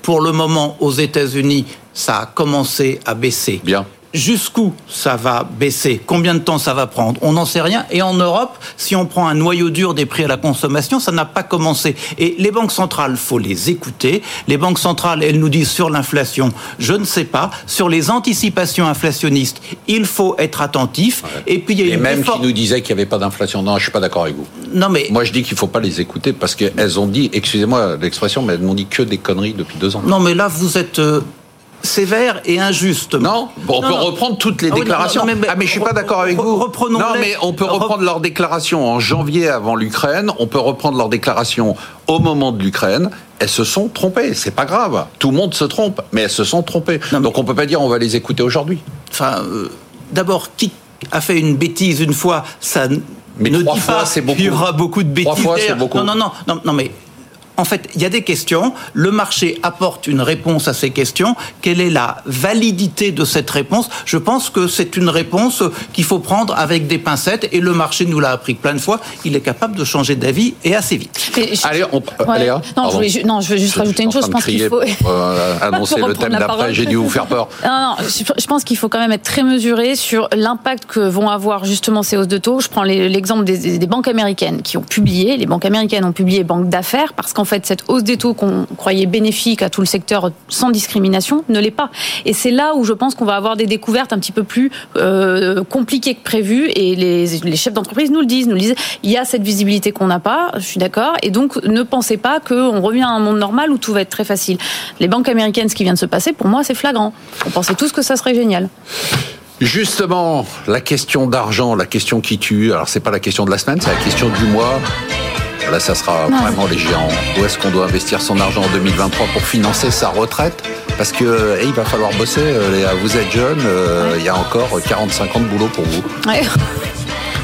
pour le moment, aux États-Unis, ça a commencé à baisser. Bien jusqu'où ça va baisser, combien de temps ça va prendre, on n'en sait rien. Et en Europe, si on prend un noyau dur des prix à la consommation, ça n'a pas commencé. Et les banques centrales, faut les écouter. Les banques centrales, elles nous disent sur l'inflation, je ne sais pas. Sur les anticipations inflationnistes, il faut être attentif. Et puis il y a une même qui nous disaient qu'il n'y avait pas d'inflation. Non, je suis pas d'accord avec vous. Non mais moi je dis qu'il faut pas les écouter parce qu'elles ont dit, excusez-moi l'expression, mais elles n'ont dit que des conneries depuis deux ans. Non mais là vous êtes euh, sévère et injuste. Non, on peut reprendre toutes les ah déclarations. mais, ah mais je suis pas d'accord avec vous. Reprenons non, mais on peut reprendre leurs déclarations en janvier avant l'Ukraine. On peut reprendre leurs déclarations au moment de l'Ukraine. Elles se sont trompées. C'est pas grave. Tout le monde se trompe, mais elles se sont trompées. Donc on peut pas dire on va les écouter aujourd'hui. Enfin, euh, d'abord, qui a fait une bêtise une fois, ça mais ne trois fois, c'est beaucoup. Il y aura beaucoup de bêtises. Trois fois, c'est beaucoup. Non, non, non, non, non, mais en fait, il y a des questions. Le marché apporte une réponse à ces questions. Quelle est la validité de cette réponse? Je pense que c'est une réponse qu'il faut prendre avec des pincettes. Et le marché nous l'a appris plein de fois. Il est capable de changer d'avis et assez vite. Allez, on... non, je veux juste rajouter une chose. Je pense qu'il faut euh, [laughs] annoncer le thème d'après. J'ai dû vous faire peur. Non, non, je pense qu'il faut quand même être très mesuré sur l'impact que vont avoir justement ces hausses de taux. Je prends l'exemple des, des banques américaines qui ont publié. Les banques américaines ont publié banque d'affaires parce qu'en fait, cette hausse des taux qu'on croyait bénéfique à tout le secteur sans discrimination ne l'est pas. Et c'est là où je pense qu'on va avoir des découvertes un petit peu plus euh, compliquées que prévues. Et les, chefs d'entreprise nous le disent, nous le disent. Il y a cette visibilité qu'on n'a pas, je suis d'accord. Et donc, ne pensez pas qu'on revient à un monde normal où tout va être très facile. Les banques américaines, ce qui vient de se passer, pour moi, c'est flagrant. On pensait tous que ça serait génial. Justement, la question d'argent, la question qui tue. Alors, c'est pas la question de la semaine, c'est la question du mois. Là, ça sera vraiment les géants. Où est-ce qu'on doit investir son argent en 2023 pour financer sa retraite? Parce que il va falloir bosser, Léa. Vous êtes jeune, il y a encore 45 ans de boulot pour vous.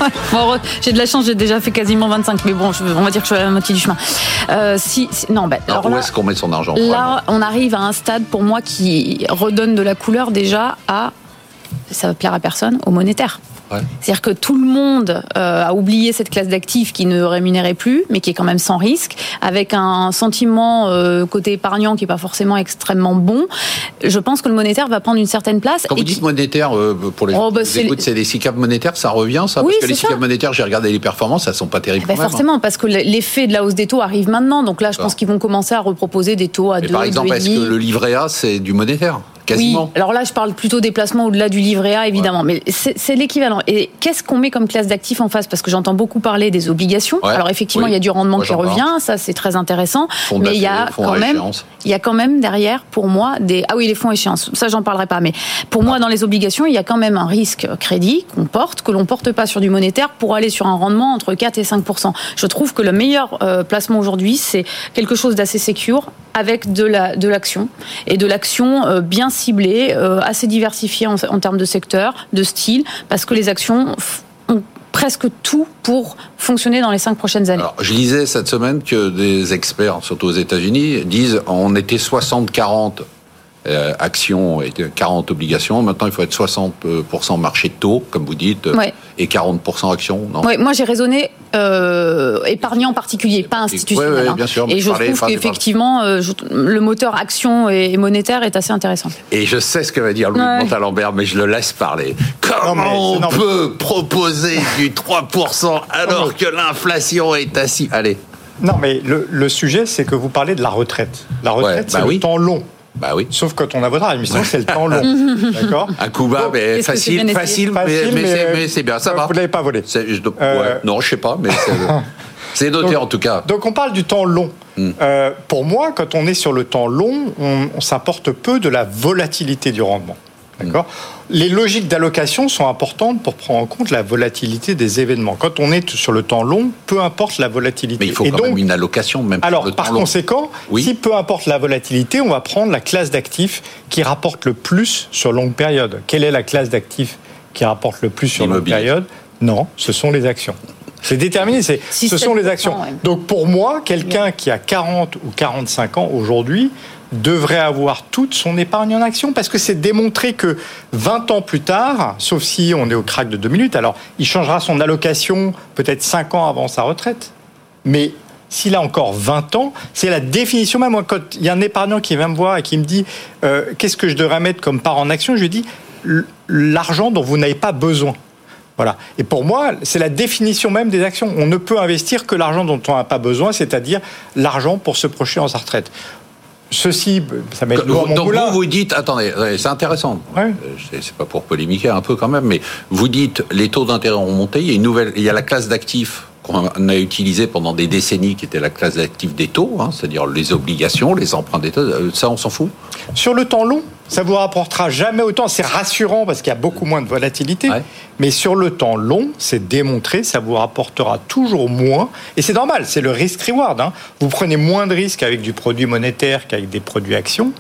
[laughs] j'ai de la chance, j'ai déjà fait quasiment 25, mais bon, on va dire que je suis à la moitié du chemin. Euh, si, non, ben, alors, où est-ce qu'on met son argent Là, on arrive à un stade pour moi qui redonne de la couleur déjà à, ça va plaire à personne, au monétaire. C'est-à-dire que tout le monde euh, a oublié cette classe d'actifs qui ne rémunérait plus, mais qui est quand même sans risque, avec un sentiment euh, côté épargnant qui n'est pas forcément extrêmement bon. Je pense que le monétaire va prendre une certaine place. Quand vous dites monétaire, euh, pour les oh, bah, c'est des SICAV monétaires, ça revient ça oui, Parce que les SICAV monétaires, j'ai regardé les performances, elles sont pas terribles. Eh ben, forcément, parce que l'effet de la hausse des taux arrive maintenant. Donc là, je pense qu'ils vont commencer à reproposer des taux à 2, Par exemple, est-ce que le livret A, c'est du monétaire? Oui, alors là, je parle plutôt des placements au-delà du livret A, évidemment. Mais c'est l'équivalent. Et qu'est-ce qu'on met comme classe d'actifs en face? Parce que j'entends beaucoup parler des obligations. Alors effectivement, il y a du rendement qui revient. Ça, c'est très intéressant. mais il y a quand même, il y a quand même derrière, pour moi, des ah oui, les fonds échéance. Ça, j'en parlerai pas. Mais pour moi, dans les obligations, il y a quand même un risque crédit qu'on porte, que l'on porte pas sur du monétaire pour aller sur un rendement entre 4 et 5% Je trouve que le meilleur euh, placement aujourd'hui, c'est quelque chose d'assez secure avec de la de l'action et de l'action euh, bien ciblée, euh, assez diversifiée en, termes de secteur, de style, parce que les actions ont presque tout pour fonctionner dans les cinq prochaines années. je lisais cette semaine que des experts, surtout aux États-Unis, disent on était 60-40 euh, actions et 40 obligations. Maintenant, il faut être 60% marché de taux, comme vous dites, et 40% actions. Non? Moi, j'ai raisonné euh, épargnant en particulier, pas institutionnel. Hein. bien sûr, et je trouve qu'effectivement, euh, le moteur action et monétaire est assez intéressant. Et je sais ce que va dire Louis ouais. Montalembert, mais je le laisse parler. Comment on peut proposer du 3% alors que l'inflation est assise Allez. Non, mais le, sujet, c'est que vous parlez de la retraite. La retraite, c'est bah le temps long. Bah oui. Sauf quand on a votre émission, c'est le temps long. [laughs] D'accord Un coup bas, mais facile, facile, mais, c'est bien, ça va. Vous ne l'avez pas volé. Euh, non, je sais pas, mais c'est [laughs] noté en tout cas. Donc on parle du temps long. Hmm. Euh, pour moi, quand on est sur le temps long, on, on s'importe peu de la volatilité du rendement. D'accord Les logiques d'allocation sont importantes pour prendre en compte la volatilité des événements. Quand on est sur le temps long, peu importe la volatilité. Mais il faut quand même une allocation, même Alors, par conséquent, si peu importe la volatilité, on va prendre la classe d'actifs qui rapporte le plus sur longue période. Quelle est la classe d'actifs qui rapporte le plus sur longue période? Non, ce sont les actions. C'est déterminé, c'est, ce sont les actions. Donc pour moi, quelqu'un qui a 40 ou 45 ans aujourd'hui, devrait avoir toute son épargne en action parce que c'est démontré que 20 ans plus tard, sauf si on est au crack de deux minutes, alors il changera son allocation peut-être 5 ans avant sa retraite. Mais s'il a encore 20 ans, c'est la définition même. Moi, quand il y a un épargnant qui vient me voir et qui me dit euh, qu'est-ce que je devrais mettre comme part en action, je lui dis l'argent dont vous n'avez pas besoin. Voilà. Et pour moi, c'est la définition même des actions. On ne peut investir que l'argent dont on n'a pas besoin, c'est-à-dire l'argent pour se projeter en sa retraite. Ceci, ça met Donc vous, vous dites, attendez, c'est intéressant. Euh, c'est pas pour polémiquer un peu quand même, mais vous dites les taux d'intérêt ont monté. Il y a une nouvelle, il y a la classe d'actifs qu'on a utilisée pendant des décennies, qui était la classe d'actifs des taux, hein, c'est-à-dire les obligations, les emprunts d'État. Euh, ça, on s'en fout. Sur le temps long, ça vous rapportera jamais autant. C'est rassurant parce qu'il y a beaucoup moins de volatilité. Mais sur le temps long, c'est démontré, ça vous rapportera toujours moins. Et c'est normal, c'est le risk-reward. Hein. Vous prenez moins de risques avec du produit monétaire qu'avec des produits actions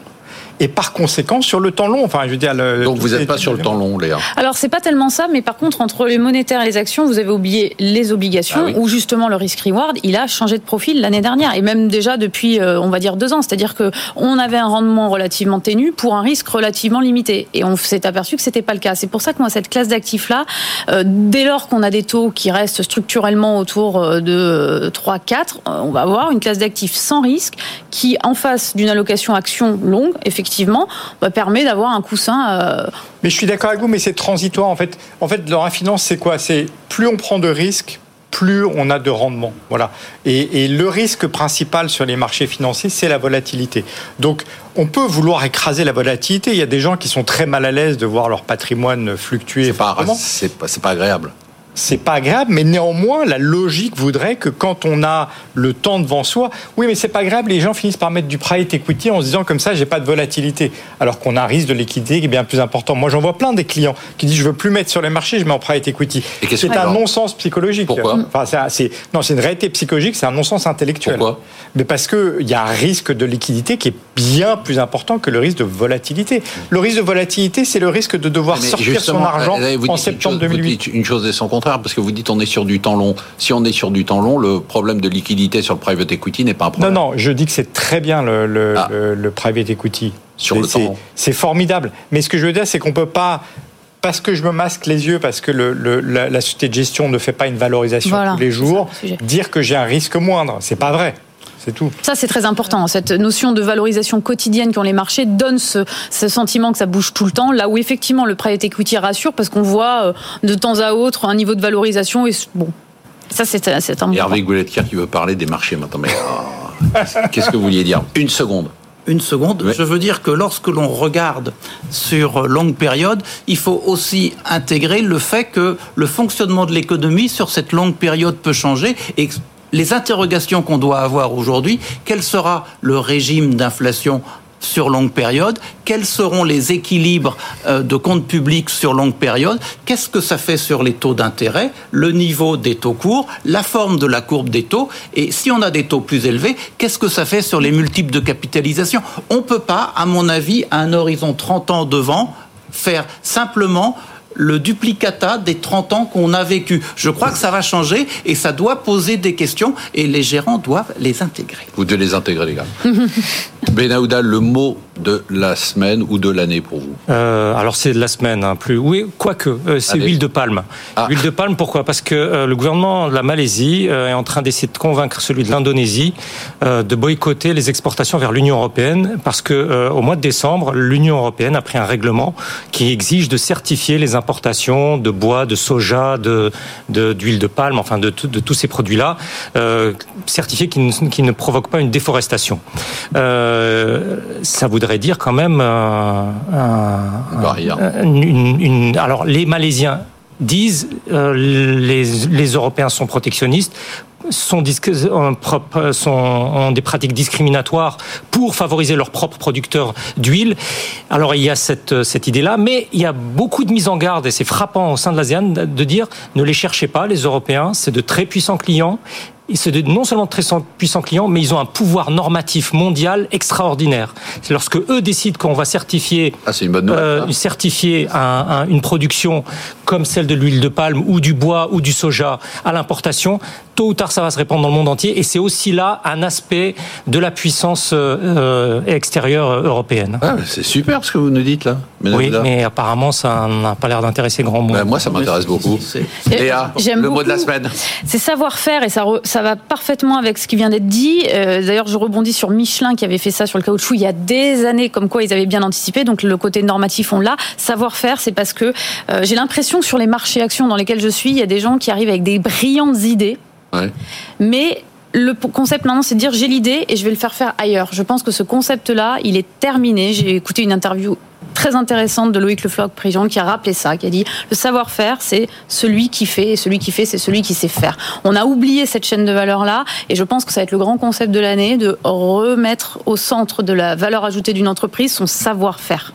et par conséquent sur le temps long. Enfin, je veux dire. Donc vous n'êtes pas sur le temps long, Léa. Alors c'est pas tellement ça, mais par contre entre les monétaires et les actions, vous avez oublié les obligations ah ou justement le risk reward, il a changé de profil l'année dernière et même déjà depuis, euh, on va dire deux ans. C'est-à-dire que on avait un rendement relativement ténu pour un risque relativement limité et on s'est aperçu que c'était pas le cas. C'est pour ça que moi cette classe d'actifs là, euh, dès lors qu'on a des taux qui restent structurellement autour euh, de 3-4, on va avoir une classe d'actifs sans risque qui en face d'une allocation action longue, effectivement effectivement, bah, permet d'avoir un coussin. Euh, mais je suis d'accord avec vous, mais c'est transitoire en fait. En fait, dans la finance, c'est quoi? C'est plus on prend de risques, plus on a de rendement. Voilà. Et, le risque principal sur les marchés financiers, c'est la volatilité. Donc, on peut vouloir écraser la volatilité. Il y a des gens qui sont très mal à l'aise de voir leur patrimoine fluctuer. C'est pas, c'est pas, agréable. C'est pas agréable, mais néanmoins, la logique voudrait que quand on a le temps devant soi, oui, mais c'est pas grave, les gens finissent par mettre du private equity en se disant comme ça, j'ai pas de volatilité, alors qu'on a un risque de liquidité qui est bien plus important. Moi, j'en vois plein des clients qui disent je veux plus mettre sur les marchés, je mets en private equity. C'est un non-sens psychologique. Pourquoi enfin, c'est non, c'est une réalité psychologique, c'est un non-sens intellectuel. Pourquoi Mais parce que il y a un risque de liquidité qui est bien plus important que le risque de volatilité. Le risque de volatilité, c'est le risque de devoir sortir son argent en septembre 2008. Une chose et son contraire parce que vous dites on est sur du temps long. Si on est sur du temps long, le problème de liquidité sur le private equity n'est pas un problème. Non, non, je dis que c'est très bien le, le, ah. private equity. Sur le temps C'est formidable. Mais ce que je veux dire, c'est qu'on peut pas parce que je me masque les yeux, parce que le, la, société de gestion ne fait pas une valorisation tous les jours, dire que j'ai un risque moindre, c'est pas vrai. Ça, c'est très important. Cette notion de valorisation quotidienne qu'ont les marchés donne ce, sentiment que ça bouge tout le temps, là où effectivement le private equity rassure parce qu'on voit euh, de temps à autre un niveau de valorisation et bon. Ça, c'est un. Et Hervé Goulettier qui veut parler des marchés maintenant. Mais oh, qu'est-ce que vous vouliez dire? Une seconde une seconde. Je veux dire que lorsque l'on regarde sur longue période, il faut aussi intégrer le fait que le fonctionnement de l'économie sur cette longue période peut changer et les interrogations qu'on doit avoir aujourd'hui, quel sera le régime d'inflation sur longue période, quels seront les équilibres euh, de comptes publics sur longue période, qu'est-ce que ça fait sur les taux d'intérêt, le niveau des taux courts, la forme de la courbe des taux, et si on a des taux plus élevés, qu'est-ce que ça fait sur les multiples de capitalisation? On ne peut pas, à mon avis, à un horizon 30 ans devant, faire simplement le duplicata des 30 ans qu'on a vécu. Je crois que ça va changer et ça doit poser des questions et les gérants doivent les intégrer. Vous devez les intégrer, les gars. [laughs] Benahouda, le mot de la semaine ou de l'année pour vous euh, Alors c'est de la semaine, hein, plus. Oui, quoique, euh, c'est l'huile de palme. Ah. Huile de palme, pourquoi? Parce que euh, le gouvernement de la Malaisie est en train d'essayer de convaincre celui de l'Indonésie de boycotter les exportations vers l'Union européenne, parce que au mois de décembre, l'Union européenne a pris un règlement qui exige de certifier les importations de bois, de soja, de d'huile de, palme, enfin de, de tous ces produits-là, certifiés qui ne, qui ne provoquent pas une déforestation. Ça voudrait dire quand même euh, une, alors les Malaisiens disent euh, les, les Européens sont protectionnistes sont, euh, sont, ont des pratiques discriminatoires pour favoriser leurs propres producteurs d'huile. Alors il y a cette, cette idée-là, mais il y a beaucoup de mise en garde, et c'est frappant au sein de l'ASEAN de dire ne les cherchez pas, les Européens, c'est de très puissants clients, c'est non seulement très puissants clients, mais ils ont un pouvoir normatif mondial extraordinaire. C'est lorsque eux décident qu'on va certifier, ah, une, bonne euh, certifier une production comme celle de l'huile de palme ou du bois ou du soja à l'importation, tôt ou tard ça va se répandre dans le monde entier. Et c'est aussi là un aspect de la puissance euh, euh, extérieure européenne. Ah, c'est super ce que vous nous dites là. Oui, mais apparemment ça n'a pas l'air d'intéresser grand monde. Ben, moi, ça m'intéresse beaucoup. Léa, le mot de la semaine. C'est savoir-faire et ça, ça va parfaitement avec ce qui vient d'être dit. Euh, d'ailleurs, je rebondis sur Michelin qui avait fait ça sur le caoutchouc il y a des années, comme quoi ils avaient bien anticipé. Donc le côté normatif, on l'a. Savoir-faire, c'est parce que euh, j'ai l'impression que sur les marchés actions dans lesquels je suis, il y a des gens qui arrivent avec des brillantes idées. Mais le concept maintenant, c'est de dire j'ai l'idée et je vais le faire faire ailleurs. Je pense que ce concept-là, il est terminé. J'ai écouté une interview très intéressante de Loïc Le Floch, président, qui a rappelé ça, qui a dit le savoir-faire, c'est celui qui fait, et celui qui fait, c'est celui qui sait faire. On a oublié cette chaîne de valeur-là, et je pense que ça va être le grand concept de l'année, de remettre au centre de la valeur ajoutée d'une entreprise son savoir-faire.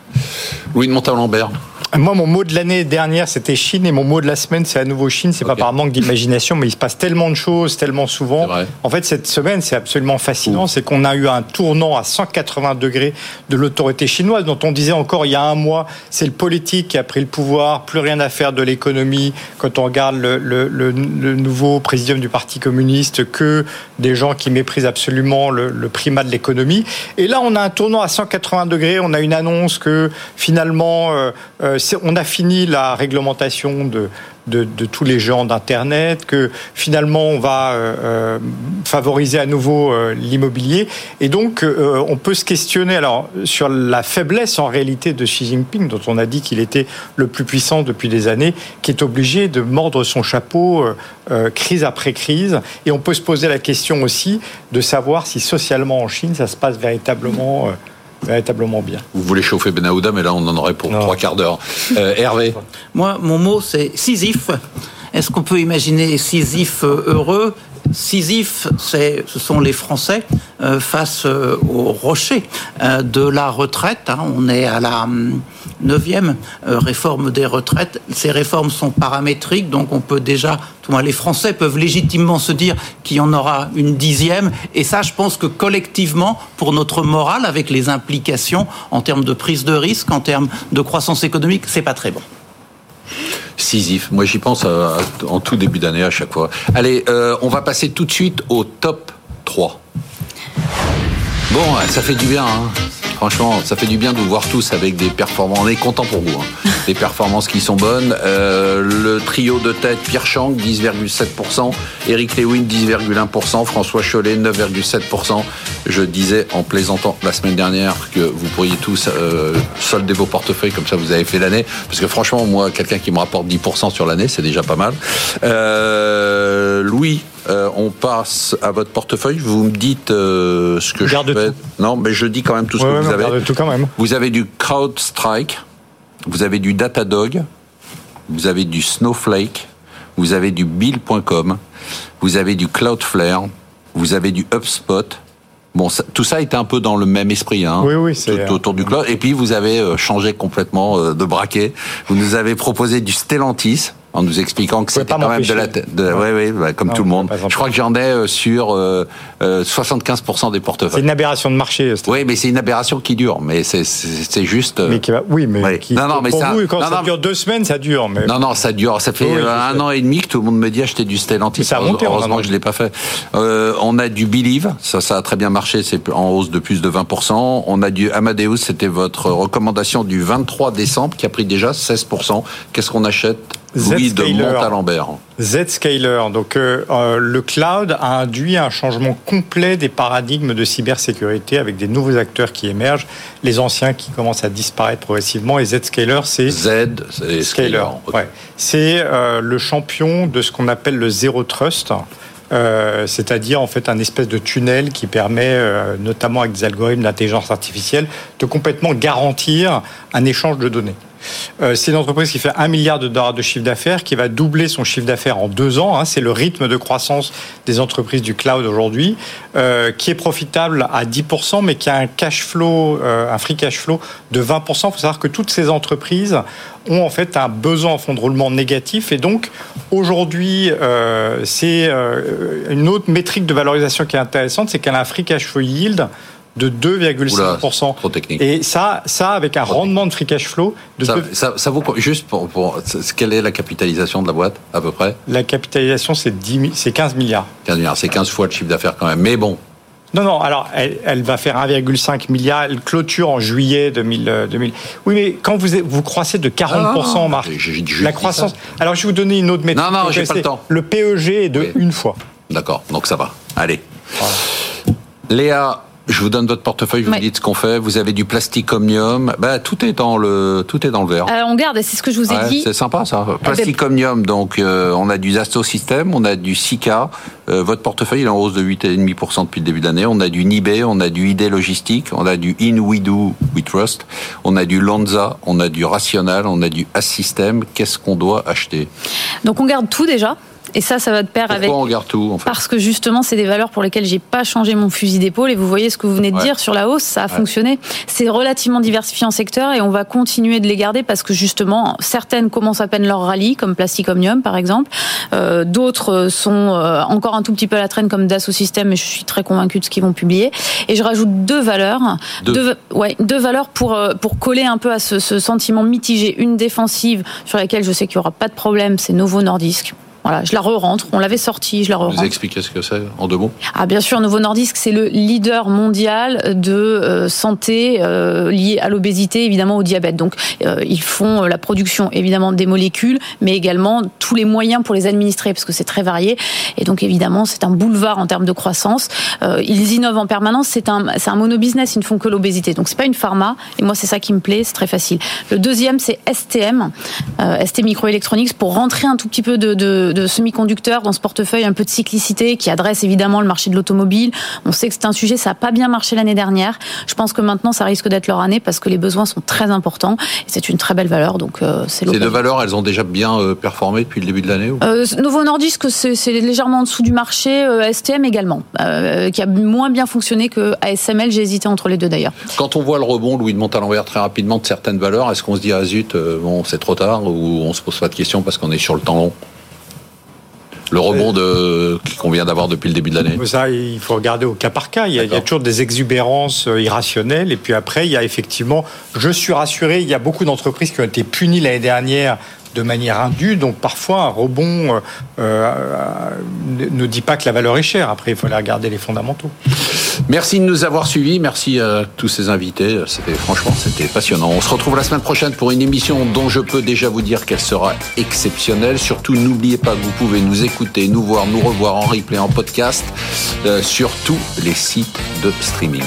Louis de Montalembert. Moi, mon mot de l'année dernière, c'était Chine, et mon mot de la semaine, c'est à nouveau Chine. C'est pas par manque d'imagination, mais il se passe tellement de choses, tellement souvent. En fait, cette semaine, c'est absolument fascinant. C'est qu'on a eu un tournant à 180 degrés de l'autorité chinoise, dont on disait encore il y a un mois, c'est le politique qui a pris le pouvoir, plus rien à faire de l'économie. Quand on regarde le, nouveau président du Parti communiste, que des gens qui méprisent absolument le, primat de l'économie. Et là, on a un tournant à 180 degrés. On a une annonce que finalement, euh, euh, on a fini la réglementation de, de, tous les gens d'Internet, que finalement on va euh, euh, favoriser à nouveau l'immobilier. Et donc on peut se questionner alors sur la faiblesse en réalité de Xi Jinping, dont on a dit qu'il était le plus puissant depuis des années, qui est obligé de mordre son chapeau crise après crise. Et on peut se poser la question aussi de savoir si socialement en Chine ça se passe véritablement véritablement bien. Vous voulez chauffer Benahouda, mais là on en aurait pour trois quarts d'heure. Euh, Hervé Moi, mon mot c'est Sisyphe. est-ce qu'on peut imaginer Sisyphe heureux Sisyphe, ce sont les Français euh, face euh, au rocher euh, de la retraite. Hein. On est à la hum, neuvième réforme des retraites. Ces réformes sont paramétriques, donc on peut déjà, tout les Français peuvent légitimement se dire qu'il y en aura une dixième. Et ça, je pense que collectivement, pour notre morale, avec les implications en termes de prise de risque, en termes de croissance économique, c'est pas très bon. Sisyphe. Moi, j'y pense euh, en tout début d'année à chaque fois. Allez, euh, on va passer tout de suite au top 3. Bon, ça fait du bien. Hein. Franchement, ça fait du bien de vous voir tous avec des performances. On est content pour vous. Hein. [laughs] Des performances qui sont bonnes. Euh, le trio de tête, Pierre Chang, 10,7%. Eric Lewin, 10,1%. François Chollet, 9,7%. Je disais en plaisantant la semaine dernière que vous pourriez tous euh, solder vos portefeuilles, comme ça vous avez fait l'année. Parce que franchement, moi, quelqu'un qui me rapporte 10% sur l'année, c'est déjà pas mal. Euh, Louis, euh, on passe à votre portefeuille. Vous me dites euh, ce que je fais. Non, mais je dis quand même tout ce que vous avez. Tout quand même. Vous avez du CrowdStrike, vous avez du Datadog, vous avez du Snowflake, vous avez du Bill.com, vous avez du Cloudflare, vous avez du HubSpot. Bon, tout ça était un peu dans le même esprit, hein, oui, oui, c'est autour du cloud. Et puis vous avez euh, changé complètement de braquet. Vous nous avez proposé du Stellantis en nous expliquant que c'était quand même de la tête. Oui, oui, bah, comme tout le monde. Je crois que j'en ai euh, sur euh, 75% euh, des portefeuilles. C'est une aberration de marché. Oui, mais c'est une aberration qui dure. Mais c'est juste. Euh, mais qui va, oui, mais, Qui, non, non, mais pour ça, vous, quand ça dure deux semaines, ça dure. Mais... Non, non, ça dure. Ça fait un an et demi que tout le monde me dit acheter du Stellantis. Ça a monté, Heureusement que je l'ai pas fait. on a du Believe, ça, ça a très bien marché. C'est en hausse de plus de 20%. On a du Amadeus, c'était votre recommandation du 23 décembre qui a pris déjà 16%. Qu'est-ce qu'on achète Z-Scaler. Donc, euh, euh, le cloud a induit un changement complet des paradigmes de cybersécurité avec des nouveaux acteurs qui émergent, les anciens qui commencent à disparaître progressivement. Et Z-Scaler, c'est Z Scaler. C'est euh, le champion de ce qu'on appelle le zero trust. c'est-à-dire en fait un espèce de tunnel qui permet, notamment avec des algorithmes d'intelligence artificielle, de complètement garantir un échange de données. Euh, c'est une entreprise qui fait un milliard de dollars de chiffre d'affaires, qui va doubler son chiffre d'affaires en deux ans. Hein. c'est le rythme de croissance des entreprises du cloud aujourd'hui, euh, qui est profitable à 10%, mais qui a un cash flow, euh, un free cash flow de 20%. Il faut savoir que toutes ces entreprises ont en fait un besoin en fonds de roulement négatif. Et donc, aujourd'hui, c'est une autre métrique de valorisation qui est intéressante, c'est qu'elle a un free cash flow yield de 2,5%. Et ça, ça avec un rendement de free cash flow de ça, ça, vaut juste pour, pour, quelle est la capitalisation de la boîte à peu près? La capitalisation c'est 10 15 milliards. 15 milliards, c'est 15 fois le chiffre d'affaires quand même. Mais bon. Non, non, alors elle, elle va faire 1,5 milliard, elle clôture en juillet 2000. 2000. Oui, mais quand vous, vous croissez de 40% en marge, la croissance. Alors je vais vous donner une autre méthode. Non, non, j'ai pas le temps. Le PEG est de une fois. D'accord, donc ça va. Allez. Léa, je vous donne votre portefeuille, vous me dites ce qu'on fait. Vous avez du plastique omnium. Bah, tout est dans le tout est dans le verre. Alors on garde, c'est ce que je vous ai dit. C'est sympa ça. Plastique omnium, donc euh, on a du Zasto System, on a du Sika. Euh, votre portefeuille il est en hausse de 8,5% depuis le début d'année. On a du Nibé, on a du ID Logistique, on a du In We Do We Trust, on a du Lanza, on a du Rational, on a du Assystem. Qu'est-ce qu'on doit acheter? Donc on garde tout déjà. Et ça, ça va de pair avec. on garde tout en fait? Parce que justement, c'est des valeurs pour lesquelles j'ai pas changé mon fusil d'épaule. Et vous voyez ce que vous venez de dire sur la hausse, ça a fonctionné. C'est relativement diversifié en secteur et on va continuer de les garder parce que justement, certaines commencent à peine leur rallye, comme Plastic Omnium par exemple. Euh, D'autres sont euh, encore un tout petit peu à la traîne, comme Dassault Systèmes, mais je suis très convaincu de ce qu'ils vont publier. Et je rajoute deux valeurs, deux, ouais, deux valeurs pour euh, pour coller un peu à ce, ce sentiment mitigé. Une défensive sur laquelle je sais qu'il y aura pas de problème, c'est Novo Nordisk. Voilà, je la re-rentre. On l'avait sortie, je la re-rentre. Vous expliquez ce que c'est en deux mots? Ah, bien sûr, Novo Nordisk, c'est le leader mondial de euh, santé euh, liée à l'obésité, évidemment au diabète. Donc, euh, ils font la production, évidemment, des molécules, mais également tous les moyens pour les administrer, parce que c'est très varié. Et donc, évidemment, c'est un boulevard en termes de croissance. ils innovent en permanence. C'est un, c'est un monobusiness. Ils ne font que l'obésité. Donc, c'est pas une pharma. Et moi, c'est ça qui me plaît. C'est très facile. Le deuxième, c'est STM, ST Microelectronics, pour rentrer un tout petit peu de, de de, semi-conducteurs dans ce portefeuille, un peu de cyclicité qui adresse évidemment le marché de l'automobile. On sait que c'est un sujet, ça n'a pas bien marché l'année dernière. Je pense que maintenant, ça risque d'être leur année parce que les besoins sont très importants. Et c'est une très belle valeur, donc euh, c'est Ces deux valeurs, elles ont déjà bien euh, performé depuis le début de l'année euh, Novo Nordisk, c'est légèrement en dessous du marché. STM également, qui a moins bien fonctionné que ASML. J'ai hésité entre les deux d'ailleurs. Quand on voit le rebond, Louis de l'envers très rapidement de certaines valeurs, est-ce qu'on se dit ah zut, bon c'est trop tard ou on se pose pas de questions parce qu'on est sur le temps long? Le rebond qu'on vient d'avoir depuis le début de l'année Ça, il faut regarder au cas par cas. Il y, a, il y, a, toujours des exubérances euh, irrationnelles. Et puis après, il y a effectivement, je suis rassuré, il y a beaucoup d'entreprises qui ont été punies l'année dernière de manière indue. Donc parfois, un rebond euh, euh, ne dit pas que la valeur est chère. Après, il faut aller regarder les fondamentaux. Merci de nous avoir suivis. Merci à tous ces invités. C'était franchement, c'était passionnant. On se retrouve la semaine prochaine pour une émission dont je peux déjà vous dire qu'elle sera exceptionnelle. Surtout, n'oubliez pas que vous pouvez nous écouter, nous voir, nous revoir en replay, en podcast euh, sur tous les sites de streaming.